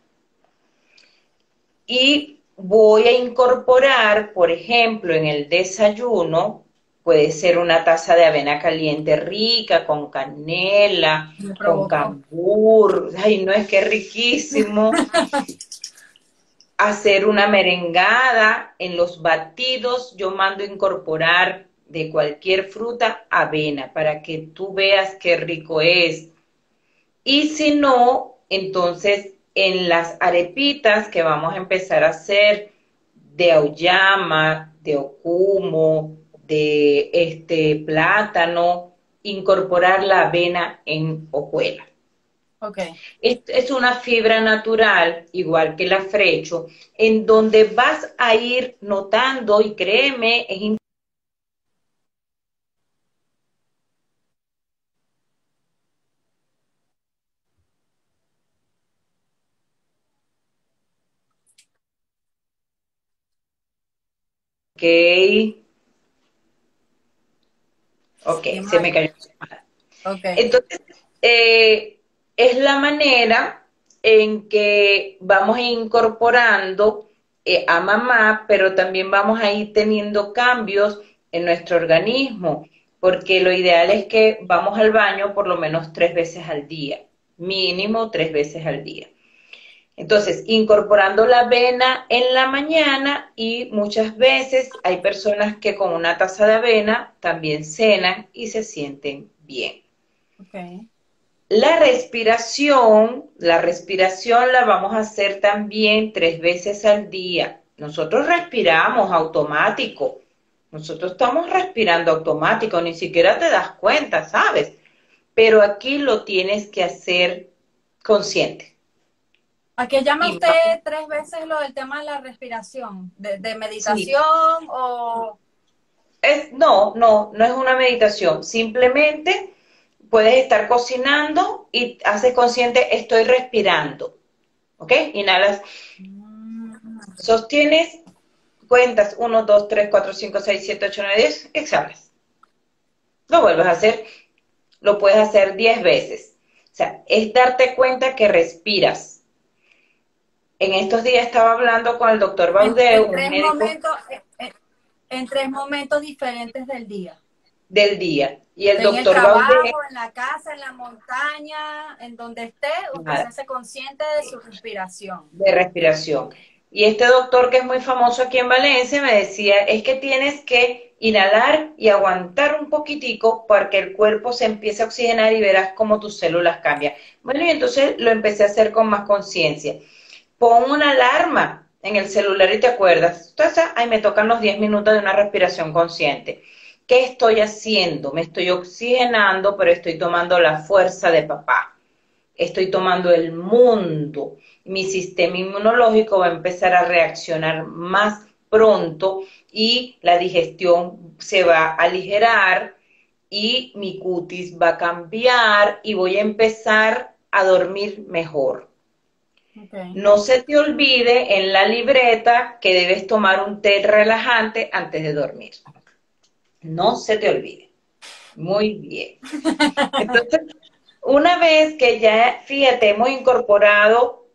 Y voy a incorporar, por ejemplo, en el desayuno, puede ser una taza de avena caliente rica, con canela, con cambur. Ay, no es que es riquísimo. hacer una merengada en los batidos, yo mando incorporar de cualquier fruta avena para que tú veas qué rico es. Y si no, entonces en las arepitas que vamos a empezar a hacer de auyama, de ocumo, de este plátano, incorporar la avena en hojuela. Okay. Es, una fibra natural, igual que el afrecho, en donde vas a ir notando, y créeme, es importante. Ok. Ok, se me cayó. Okay. Entonces, eh, es la manera en que vamos incorporando eh, a mamá, pero también vamos a ir teniendo cambios en nuestro organismo, porque lo ideal es que vamos al baño por lo menos tres veces al día, mínimo tres veces al día. Entonces, incorporando la avena en la mañana y muchas veces hay personas que con una taza de avena también cenan y se sienten bien. Okay. La respiración, la respiración la vamos a hacer también tres veces al día. Nosotros respiramos automático. Nosotros estamos respirando automático, ni siquiera te das cuenta, ¿sabes? Pero aquí lo tienes que hacer consciente. ¿A qué llama usted tres veces lo del tema de la respiración? ¿De, meditación o...? Es, no, no, no es una meditación. Simplemente puedes estar cocinando y haces consciente, estoy respirando. ¿Ok? Inhalas. Sostienes, cuentas 1, 2, 3, 4, 5, 6, 7, 8, 9, 10, exhalas. Lo vuelves a hacer, lo puedes hacer 10 veces. O sea, es darte cuenta que respiras. En estos días estaba hablando con el doctor Baudel, en, tres momentos, en tres momentos diferentes del día del día. Y el doctor en el trabajo, en la casa, en la montaña, en donde esté, usted se hace consciente de su respiración. De respiración. Y este doctor que es muy famoso aquí en Valencia me decía, es que tienes que inhalar y aguantar un poquitico para que el cuerpo se empiece a oxigenar y verás cómo tus células cambian. Bueno, y entonces lo empecé a hacer con más conciencia. Pon una alarma en el celular y te acuerdas. Entonces, ahí me tocan los 10 minutos de una respiración consciente. ¿Qué estoy haciendo? Me estoy oxigenando, pero estoy tomando la fuerza de papá. Estoy tomando el mundo. Mi sistema inmunológico va a empezar a reaccionar más pronto y la digestión se va a aligerar y mi cutis va a cambiar y voy a empezar a dormir mejor. No se te olvide en la libreta que debes tomar un té relajante antes de dormir. No se te olvide. Muy bien. Entonces, una vez que ya, fíjate, hemos incorporado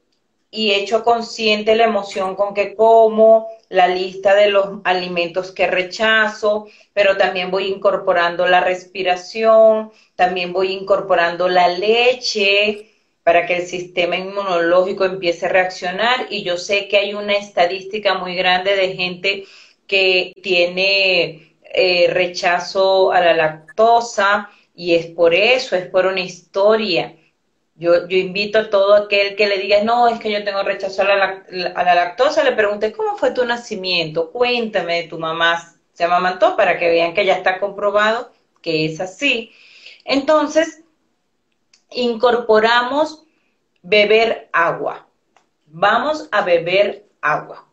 y hecho consciente la emoción con que como, la lista de los alimentos que rechazo, pero también voy incorporando la respiración, también voy incorporando la leche para que el sistema inmunológico empiece a reaccionar y yo sé que hay una estadística muy grande de gente que tiene eh, rechazo a la lactosa y es por eso, es por una historia yo, yo invito a todo aquel que le diga, no, es que yo tengo rechazo a la, a la lactosa, le pregunte, ¿cómo fue tu nacimiento? Cuéntame de tu mamá. Se amamantó para que vean que ya está comprobado que es así. Entonces, incorporamos beber agua. Vamos a beber agua.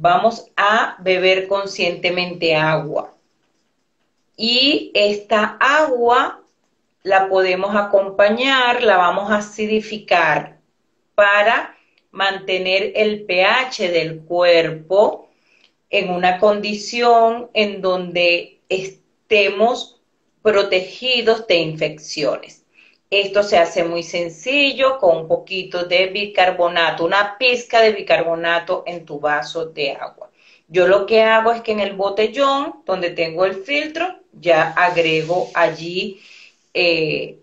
Vamos a beber conscientemente agua. Y esta agua la podemos acompañar, la vamos a acidificar para mantener el pH del cuerpo en una condición en donde estemos protegidos de infecciones. Esto se hace muy sencillo con un poquito de bicarbonato, una pizca de bicarbonato en tu vaso de agua. Yo lo que hago es que en el botellón donde tengo el filtro ya agrego allí eh,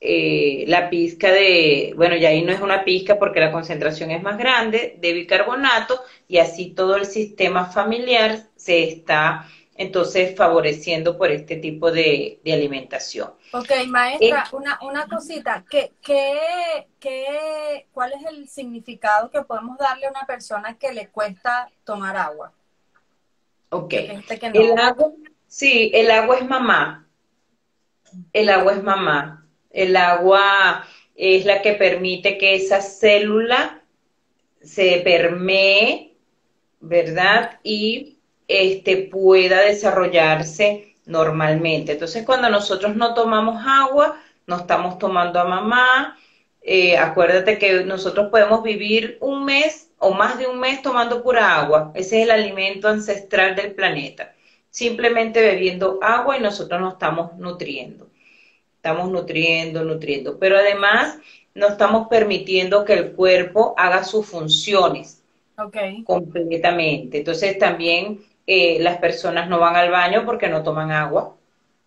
eh, la pizca de, bueno, ya ahí no es una pizca porque la concentración es más grande, de bicarbonato y así todo el sistema familiar se está entonces favoreciendo por este tipo de, alimentación. Ok, maestra, eh, una, una cosita, ¿qué, qué, qué, cuál es el significado que podemos darle a una persona que le cuesta tomar agua? Ok, el agua, sí, el agua es mamá, el agua es mamá. El agua es la que permite que esa célula se permee, ¿verdad? Y este, pueda desarrollarse normalmente. Entonces, cuando nosotros no tomamos agua, no estamos tomando a mamá. Eh, acuérdate que nosotros podemos vivir un mes o más de un mes tomando pura agua. Ese es el alimento ancestral del planeta simplemente bebiendo agua y nosotros nos estamos nutriendo. Estamos nutriendo, nutriendo. Pero además no estamos permitiendo que el cuerpo haga sus funciones completamente. Entonces también eh, las personas no van al baño porque no toman agua.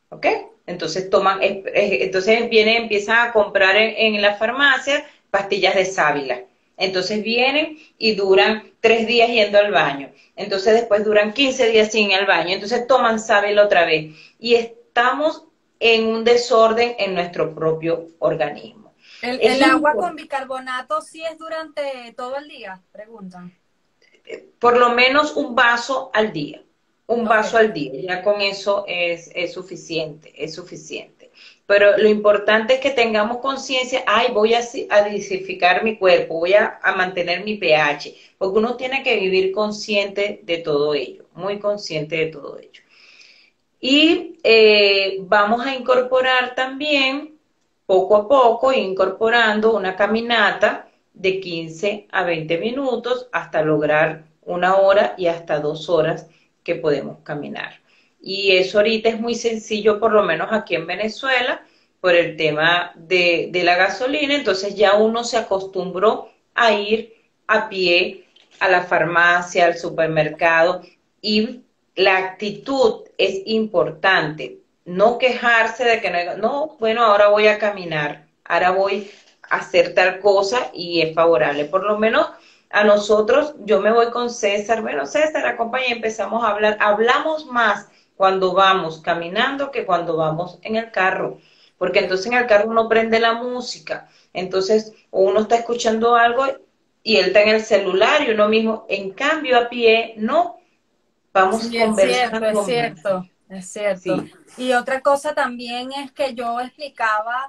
¿Ok? Entonces toman, entonces vienen, empiezan a comprar en, en la farmacia pastillas de sábila entonces vienen y duran tres días yendo al baño. Entonces después duran 15 días sin ir al baño. Entonces toman sábila otra vez. Y estamos en un desorden en nuestro propio organismo. ¿El, agua con bicarbonato sí es durante todo el día? Preguntan. Por lo menos un vaso al día. Un vaso al día. Ya con eso es, es suficiente. Es suficiente. Pero lo importante es que tengamos conciencia, ay, voy a, a mi cuerpo, voy a, mantener mi pH, porque uno tiene que vivir consciente de todo ello, muy consciente de todo ello. Y eh, vamos a incorporar también, poco a poco, incorporando una caminata de 15 a 20 minutos hasta lograr una hora y hasta dos horas que podemos caminar. Y eso ahorita es muy sencillo, por lo menos aquí en Venezuela, por el tema de, la gasolina. Entonces ya uno se acostumbró a ir a pie a la farmacia, al supermercado y la actitud es importante. No quejarse de que no, no, bueno, ahora voy a caminar, ahora voy hacer tal cosa y es favorable. Por lo menos a nosotros, yo me voy con César, bueno, César, acompaña y empezamos a hablar. Hablamos más cuando vamos caminando que cuando vamos en el carro, porque entonces en el carro uno prende la música, entonces uno está escuchando algo y él está en el celular y uno mismo, en cambio a pie, no, vamos conversando. Es cierto, es cierto, es cierto. Y otra cosa también es que yo explicaba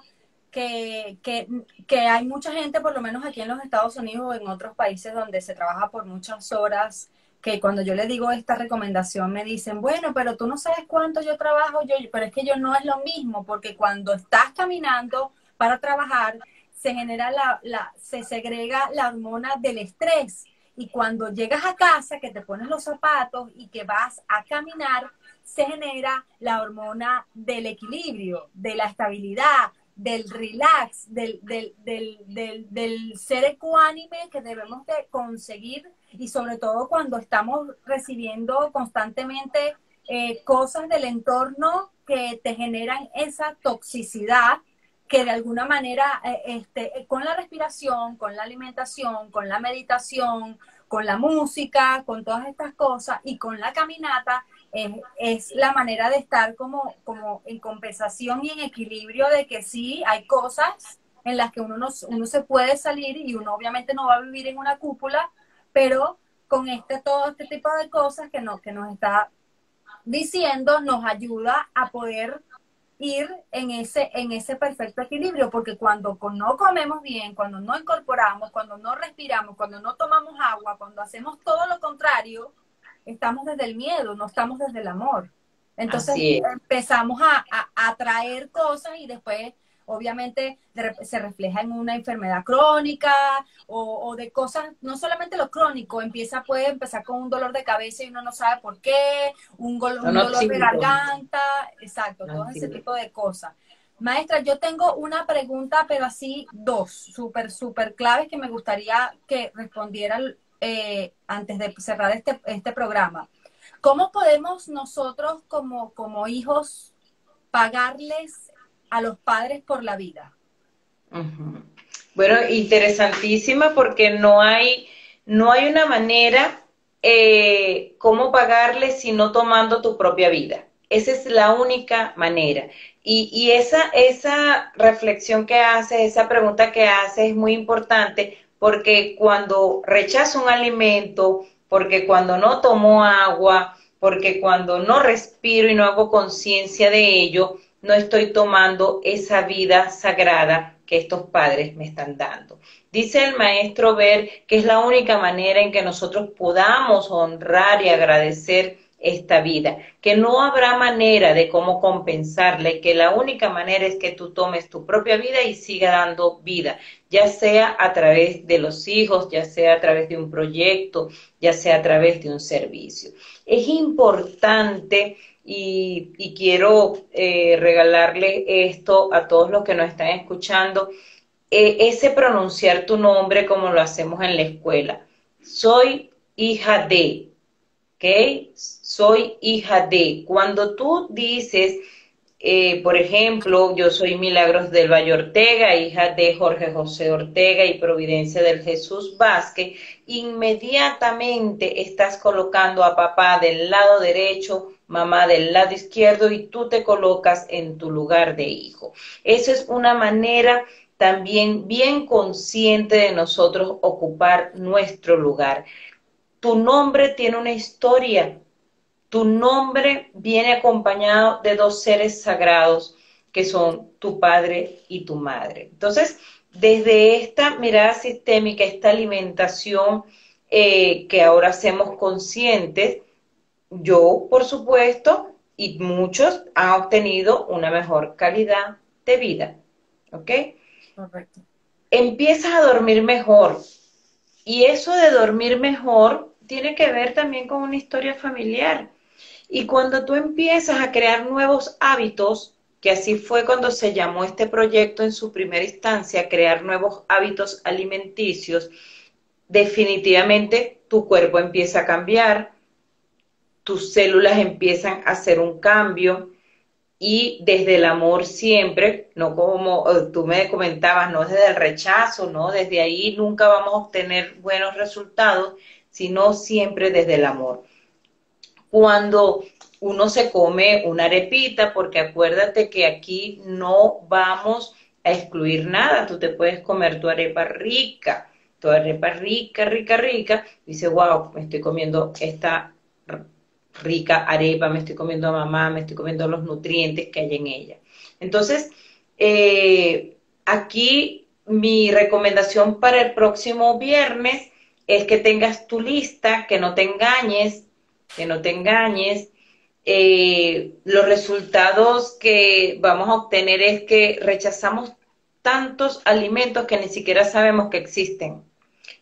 que, que, que, hay mucha gente, por lo menos aquí en los Estados Unidos o en otros países donde se trabaja por muchas horas que cuando yo le digo esta recomendación me dicen, bueno, pero tú no sabes cuánto yo trabajo, yo, pero es que yo no es lo mismo, porque cuando estás caminando para trabajar, se genera la, la, se segrega la hormona del estrés. Y cuando llegas a casa, que te pones los zapatos y que vas a caminar, se genera la hormona del equilibrio, de la estabilidad, del relax, del, del, del, del, ser ecuánime que debemos de conseguir y sobre todo cuando estamos recibiendo constantemente eh, cosas del entorno que te generan esa toxicidad que de alguna manera eh, este, con la respiración, con la alimentación, con la meditación, con la música, con todas estas cosas y con la caminata, es la manera de estar como, como en compensación y en equilibrio de que sí, hay cosas en las que uno, no, uno se puede salir y uno obviamente no va a vivir en una cúpula, pero con este todo este tipo de cosas que, no, que nos está diciendo nos ayuda a poder ir en ese, en ese perfecto equilibrio, porque cuando no comemos bien, cuando no incorporamos, cuando no respiramos, cuando no tomamos agua, cuando hacemos todo lo contrario, estamos desde el miedo, no estamos desde el amor. Entonces empezamos a, atraer cosas y después obviamente se refleja en una enfermedad crónica o, de cosas, no solamente lo crónico, empieza, puede empezar con un dolor de cabeza y uno no sabe por qué, un, dolor de garganta, exacto, todo ese tipo de cosas. Maestra, yo tengo una pregunta, pero así dos, súper, súper claves que me gustaría que respondieran eh, antes de cerrar este, este programa. ¿Cómo podemos nosotros como, como hijos pagarles a los padres por la vida? Bueno, interesantísima porque no hay, no hay una manera eh, cómo pagarle si no tomando tu propia vida. Esa es la única manera. Y, y, esa, esa reflexión que hace, esa pregunta que hace es muy importante porque cuando rechazo un alimento, porque cuando no tomo agua, porque cuando no respiro y no hago conciencia de ello, no estoy tomando esa vida sagrada que estos padres me están dando. Dice el maestro Ver que es la única manera en que nosotros podamos honrar y agradecer esta vida, que no habrá manera de cómo compensarle, que la única manera es que tú tomes tu propia vida y siga dando vida, ya sea a través de los hijos, ya sea a través de un proyecto, ya sea a través de un servicio. Es importante y, quiero eh, regalarle esto a todos los que nos están escuchando, eh, ese pronunciar tu nombre como lo hacemos en la escuela. Soy hija de, ¿ok? Soy hija de. Cuando tú dices, eh, por ejemplo, yo soy Milagros del Valle Ortega, hija de Jorge José Ortega y Providencia del Jesús Vázquez, inmediatamente estás colocando a papá del lado derecho mamá del lado izquierdo y tú te colocas en tu lugar de hijo. Eso es una manera también bien consciente de nosotros ocupar nuestro lugar. Tu nombre tiene una historia. Tu nombre viene acompañado de dos seres sagrados que son tu padre y tu madre. Entonces, desde esta mirada sistémica, esta alimentación eh, que ahora hacemos conscientes, yo, por supuesto, y muchos han obtenido una mejor calidad de vida. ¿Ok? Correcto. Empiezas a dormir mejor. Y eso de dormir mejor tiene que ver también con una historia familiar. Y cuando tú empiezas a crear nuevos hábitos, que así fue cuando se llamó este proyecto en su primera instancia, crear nuevos hábitos alimenticios, definitivamente tu cuerpo empieza a cambiar, tus células empiezan a hacer un cambio y desde el amor siempre, no como eh, tú me comentabas, no desde el rechazo, no, desde ahí nunca vamos a obtener buenos resultados, sino siempre desde el amor. Cuando uno se come una arepita, porque acuérdate que aquí no vamos a excluir nada, tú te puedes comer tu arepa rica, tu arepa rica, rica, rica, dice, wow, me estoy comiendo esta rica arepa, me estoy comiendo a mamá, me estoy comiendo los nutrientes que hay en ella. Entonces, eh, aquí mi recomendación para el próximo viernes es que tengas tu lista, que no te engañes, que no te engañes. Eh, los resultados que vamos a obtener es que rechazamos tantos alimentos que ni siquiera sabemos que existen,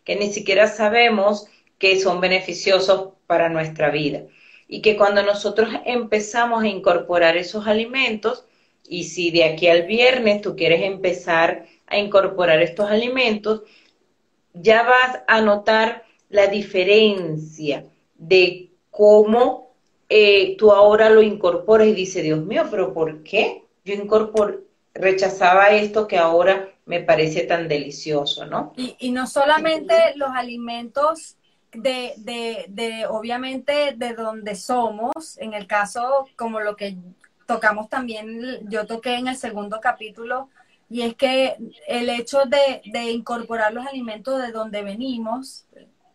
que ni siquiera sabemos que son beneficiosos para nuestra vida y que cuando nosotros empezamos a incorporar esos alimentos, Y si de aquí al viernes tú quieres empezar a incorporar estos alimentos, ya vas a notar la diferencia de cómo eh, tú ahora lo incorporas y dices, Dios mío, pero ¿por qué? Yo incorpor rechazaba esto que ahora me parece tan delicioso, ¿no? Y, y no solamente los alimentos de, de, de, obviamente, de donde somos, en el caso como lo que tocamos también, yo toqué en el segundo capítulo, y es que el hecho de, de incorporar los alimentos de donde venimos,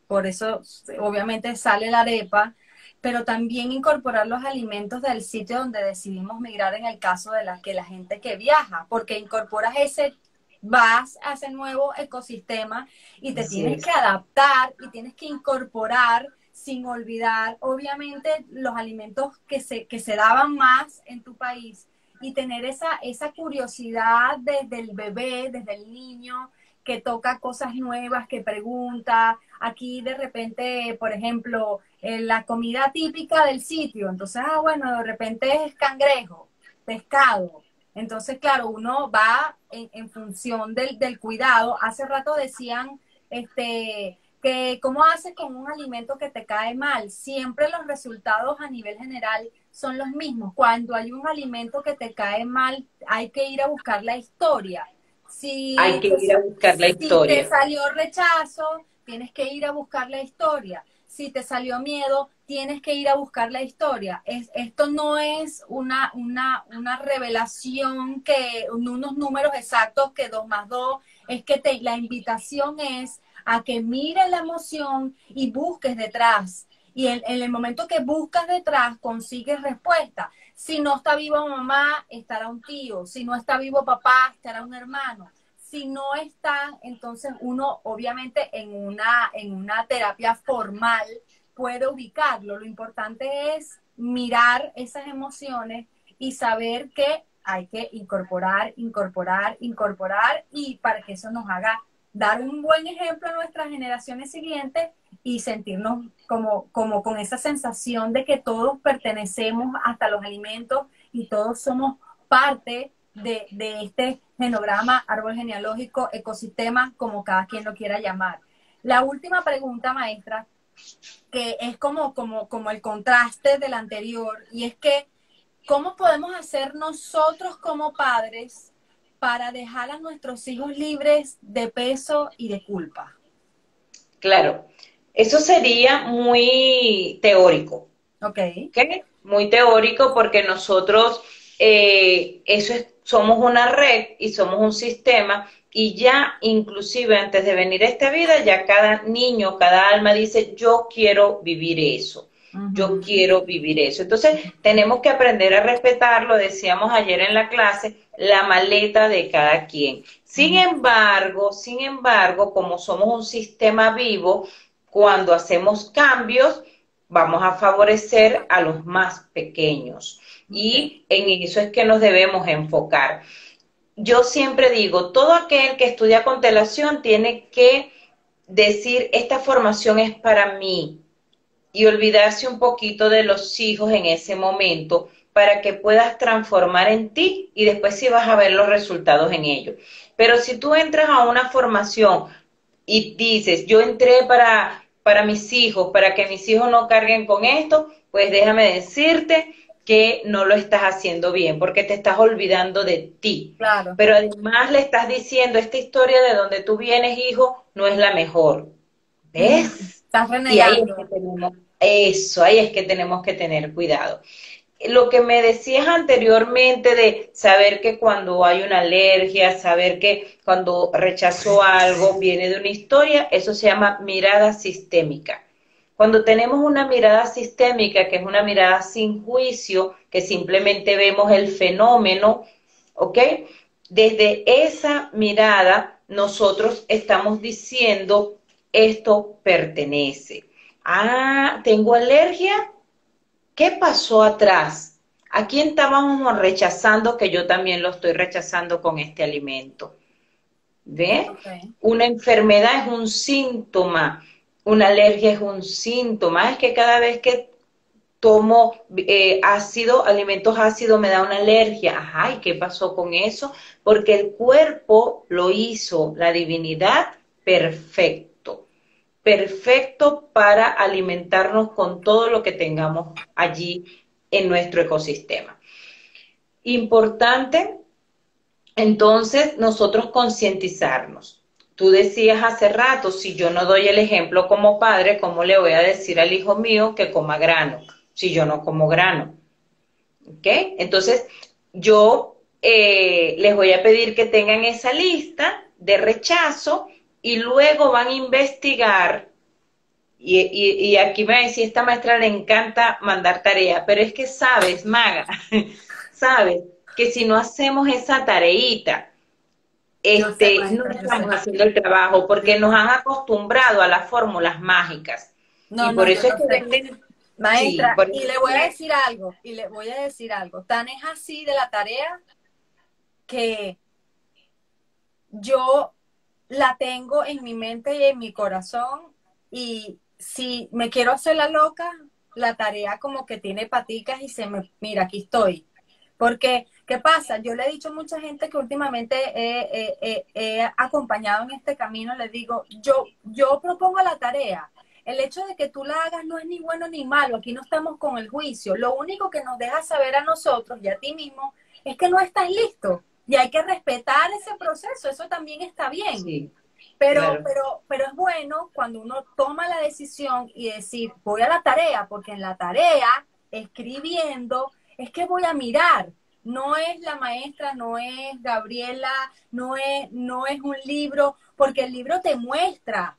por eso obviamente sale la arepa, pero también incorporar los alimentos del sitio donde decidimos migrar en el caso de la que la gente que viaja, porque incorporas ese vas a ese nuevo ecosistema y te tienes que adaptar y tienes que incorporar sin olvidar, obviamente, los alimentos que se, que se daban más en tu país y tener esa, esa curiosidad desde el bebé, desde el niño, que toca cosas nuevas, que pregunta. Aquí de repente, por ejemplo, la comida típica del sitio, entonces, ah, bueno, de repente es cangrejo, pescado, entonces, claro, uno va en, función del, del, cuidado. Hace rato decían este, que cómo haces con un alimento que te cae mal. Siempre los resultados a nivel general son los mismos. Cuando hay un alimento que te cae mal, hay que ir a buscar la historia. Si, hay que ir a buscar la historia. Si te salió rechazo, tienes que ir a buscar la historia si te salió miedo, tienes que ir a buscar la historia. Es, esto no es una, una, una revelación que unos números exactos que dos más dos, es que te, la invitación es a que mires la emoción y busques detrás. Y en, el momento que buscas detrás, consigues respuesta. Si no está vivo mamá, estará un tío. Si no está vivo papá, estará un hermano si no está, entonces uno obviamente en una, en una terapia formal puede ubicarlo. Lo importante es mirar esas emociones y saber que hay que incorporar, incorporar, incorporar y para que eso nos haga dar un buen ejemplo a nuestras generaciones siguientes y sentirnos como, como con esa sensación de que todos pertenecemos hasta los alimentos y todos somos parte de, de este genograma, árbol genealógico, ecosistema, como cada quien lo quiera llamar. La última pregunta, maestra, que es como, como, como el contraste del anterior, y es que, ¿cómo podemos hacer nosotros como padres para dejar a nuestros hijos libres de peso y de culpa? Claro, eso sería muy teórico. Ok. ¿Okay? Muy teórico porque nosotros, eh, eso es somos una red y somos un sistema y ya inclusive antes de venir a esta vida, ya cada niño, cada alma dice, yo quiero vivir eso, yo quiero vivir eso. Entonces tenemos que aprender a respetarlo, decíamos ayer en la clase, la maleta de cada quien. Sin embargo, sin embargo, como somos un sistema vivo, cuando hacemos cambios, vamos a favorecer a los más pequeños. Y en eso es que nos debemos enfocar. Yo siempre digo, todo aquel que estudia constelación tiene que decir, esta formación es para mí y olvidarse un poquito de los hijos en ese momento para que puedas transformar en ti y después sí vas a ver los resultados en ello. Pero si tú entras a una formación y dices, yo entré para, para mis hijos, para que mis hijos no carguen con esto, pues déjame decirte que no lo estás haciendo bien, porque te estás olvidando de ti. Claro. Pero además le estás diciendo, esta historia de donde tú vienes, hijo, no es la mejor. ¿Ves? Estás y ahí es que tenemos, eso, ahí es que tenemos que tener cuidado. Lo que me decías anteriormente de saber que cuando hay una alergia, saber que cuando rechazo algo viene de una historia, eso se llama mirada sistémica. Cuando tenemos una mirada sistémica, que es una mirada sin juicio, que simplemente vemos el fenómeno, ¿ok? Desde esa mirada nosotros estamos diciendo, esto pertenece. Ah, tengo alergia. ¿Qué pasó atrás? ¿A quién estábamos rechazando que yo también lo estoy rechazando con este alimento? ¿Ve? Una enfermedad es un síntoma una alergia es un síntoma, es que cada vez que tomo eh, ácido, alimentos ácidos, me da una alergia. Ajá, ¿y qué pasó con eso? Porque el cuerpo lo hizo, la divinidad, perfecto. Perfecto para alimentarnos con todo lo que tengamos allí en nuestro ecosistema. Importante, entonces, nosotros concientizarnos. Tú decías hace rato, si yo no doy el ejemplo como padre, ¿cómo le voy a decir al hijo mío que coma grano? Si yo no como grano. ¿Ok? Entonces, yo eh, les voy a pedir que tengan esa lista de rechazo y luego van a investigar. Y, y aquí me decía, esta maestra le encanta mandar tarea, pero es que sabes, maga, sabes que si no hacemos esa tareita, este, no, estamos haciendo el trabajo porque nos han acostumbrado a las fórmulas mágicas. No, y por eso es que Maestra, y le voy a decir algo, y le voy a decir algo. Tan es así de la tarea que yo la tengo en mi mente y en mi corazón y si me quiero hacer la loca, la tarea como que tiene paticas y se me, mira, aquí estoy. Porque, ¿qué pasa? Yo le he dicho a mucha gente que últimamente he, acompañado en este camino, le digo, yo, yo propongo la tarea. El hecho de que tú la hagas no es ni bueno ni malo, aquí no estamos con el juicio. Lo único que nos deja saber a nosotros y a ti mismo es que no estás listo y hay que respetar ese proceso, eso también está bien. pero, pero, pero es bueno cuando uno toma la decisión y decir, voy a la tarea, porque en la tarea, escribiendo, es que voy a mirar. No es la maestra, no es Gabriela, no es, no es un libro, porque el libro te muestra.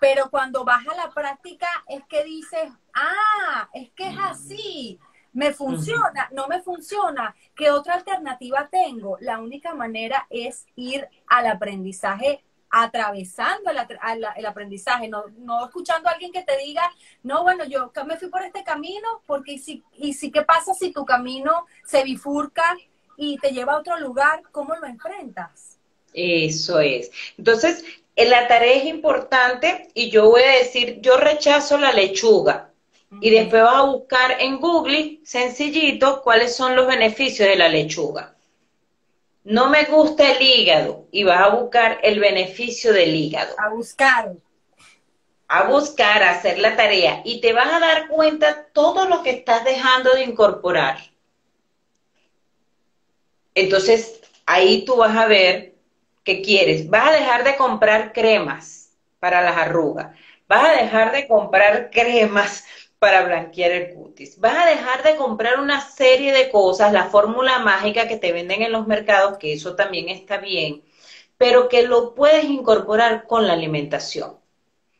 Pero cuando vas a la práctica es que dices, ah, es que es así, me funciona, no me funciona, ¿qué otra alternativa tengo? La única manera es ir al aprendizaje atravesando el, aprendizaje, no, no, escuchando a alguien que te diga, no, bueno, yo me fui por este camino, porque y si, y si qué pasa si tu camino se bifurca y te lleva a otro lugar, ¿cómo lo enfrentas? Eso es. Entonces, la tarea es importante y yo voy a decir, yo rechazo la lechuga. Y después vas a buscar en Google, sencillito, cuáles son los beneficios de la lechuga no me gusta el hígado y vas a buscar el beneficio del hígado. A buscar. A buscar, a hacer la tarea y te vas a dar cuenta todo lo que estás dejando de incorporar. Entonces, ahí tú vas a ver qué quieres. Vas a dejar de comprar cremas para las arrugas. Vas a dejar de comprar cremas para blanquear el cutis. Vas a dejar de comprar una serie de cosas, la fórmula mágica que te venden en los mercados, que eso también está bien, pero que lo puedes incorporar con la alimentación.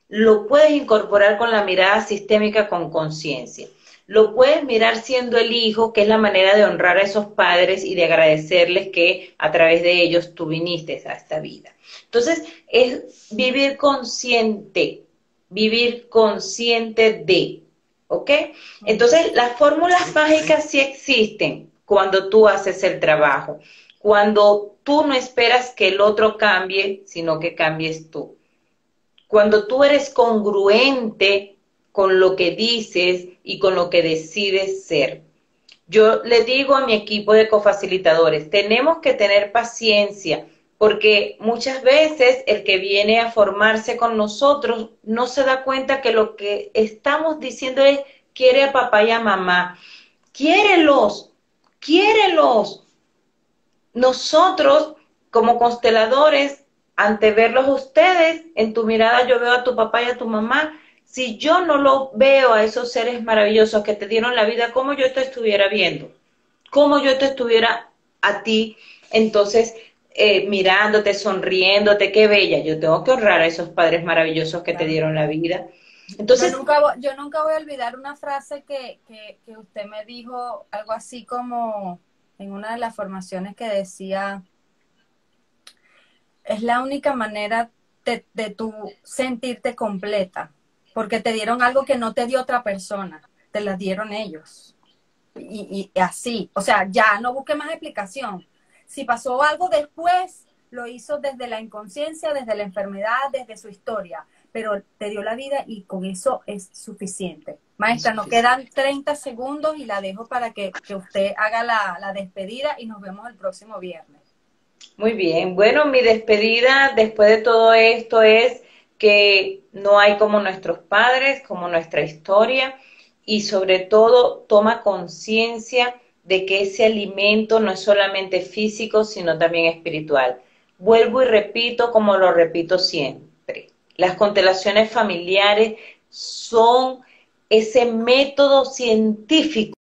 Lo puedes incorporar con la mirada sistémica con conciencia. Lo puedes mirar siendo el hijo, que es la manera de honrar a esos padres y de agradecerles que a través de ellos tú viniste a esta vida. Entonces, es vivir consciente, vivir consciente de, ¿Ok? Entonces, las fórmulas mágicas sí existen cuando tú haces el trabajo, cuando tú no esperas que el otro cambie, sino que cambies tú. Cuando tú eres congruente con lo que dices y con lo que decides ser. Yo le digo a mi equipo de cofacilitadores, tenemos que tener paciencia, porque muchas veces el que viene a formarse con nosotros no se da cuenta que lo que estamos diciendo es quiere a papá y a mamá. Quiérelos, quiérelos. Nosotros, como consteladores, ante verlos ustedes, en tu mirada yo veo a tu papá y a tu mamá. Si yo no lo veo a esos seres maravillosos que te dieron la vida, como yo te estuviera viendo? como yo te estuviera a ti? Entonces, eh, mirándote, sonriéndote, qué bella. Yo tengo que honrar a esos padres maravillosos que te dieron la vida. Entonces, yo nunca, yo nunca voy a olvidar una frase que, que, usted me dijo, algo así como en una de las formaciones que decía, es la única manera de, de tú sentirte completa, porque te dieron algo que no te dio otra persona, te la dieron ellos. Y, y, así, o sea, ya no busque más explicación. Si pasó algo después, lo hizo desde la inconsciencia, desde la enfermedad, desde su historia. pero te dio la vida y con eso es suficiente. Maestra, nos quedan 30 segundos y la dejo para que, usted haga la, la despedida y nos vemos el próximo viernes. Muy bien, bueno, mi despedida después de todo esto es que no hay como nuestros padres, como nuestra historia y sobre todo toma conciencia de que ese alimento no es solamente físico, sino también espiritual. Vuelvo y repito como lo repito siempre. Las constelaciones familiares son ese método científico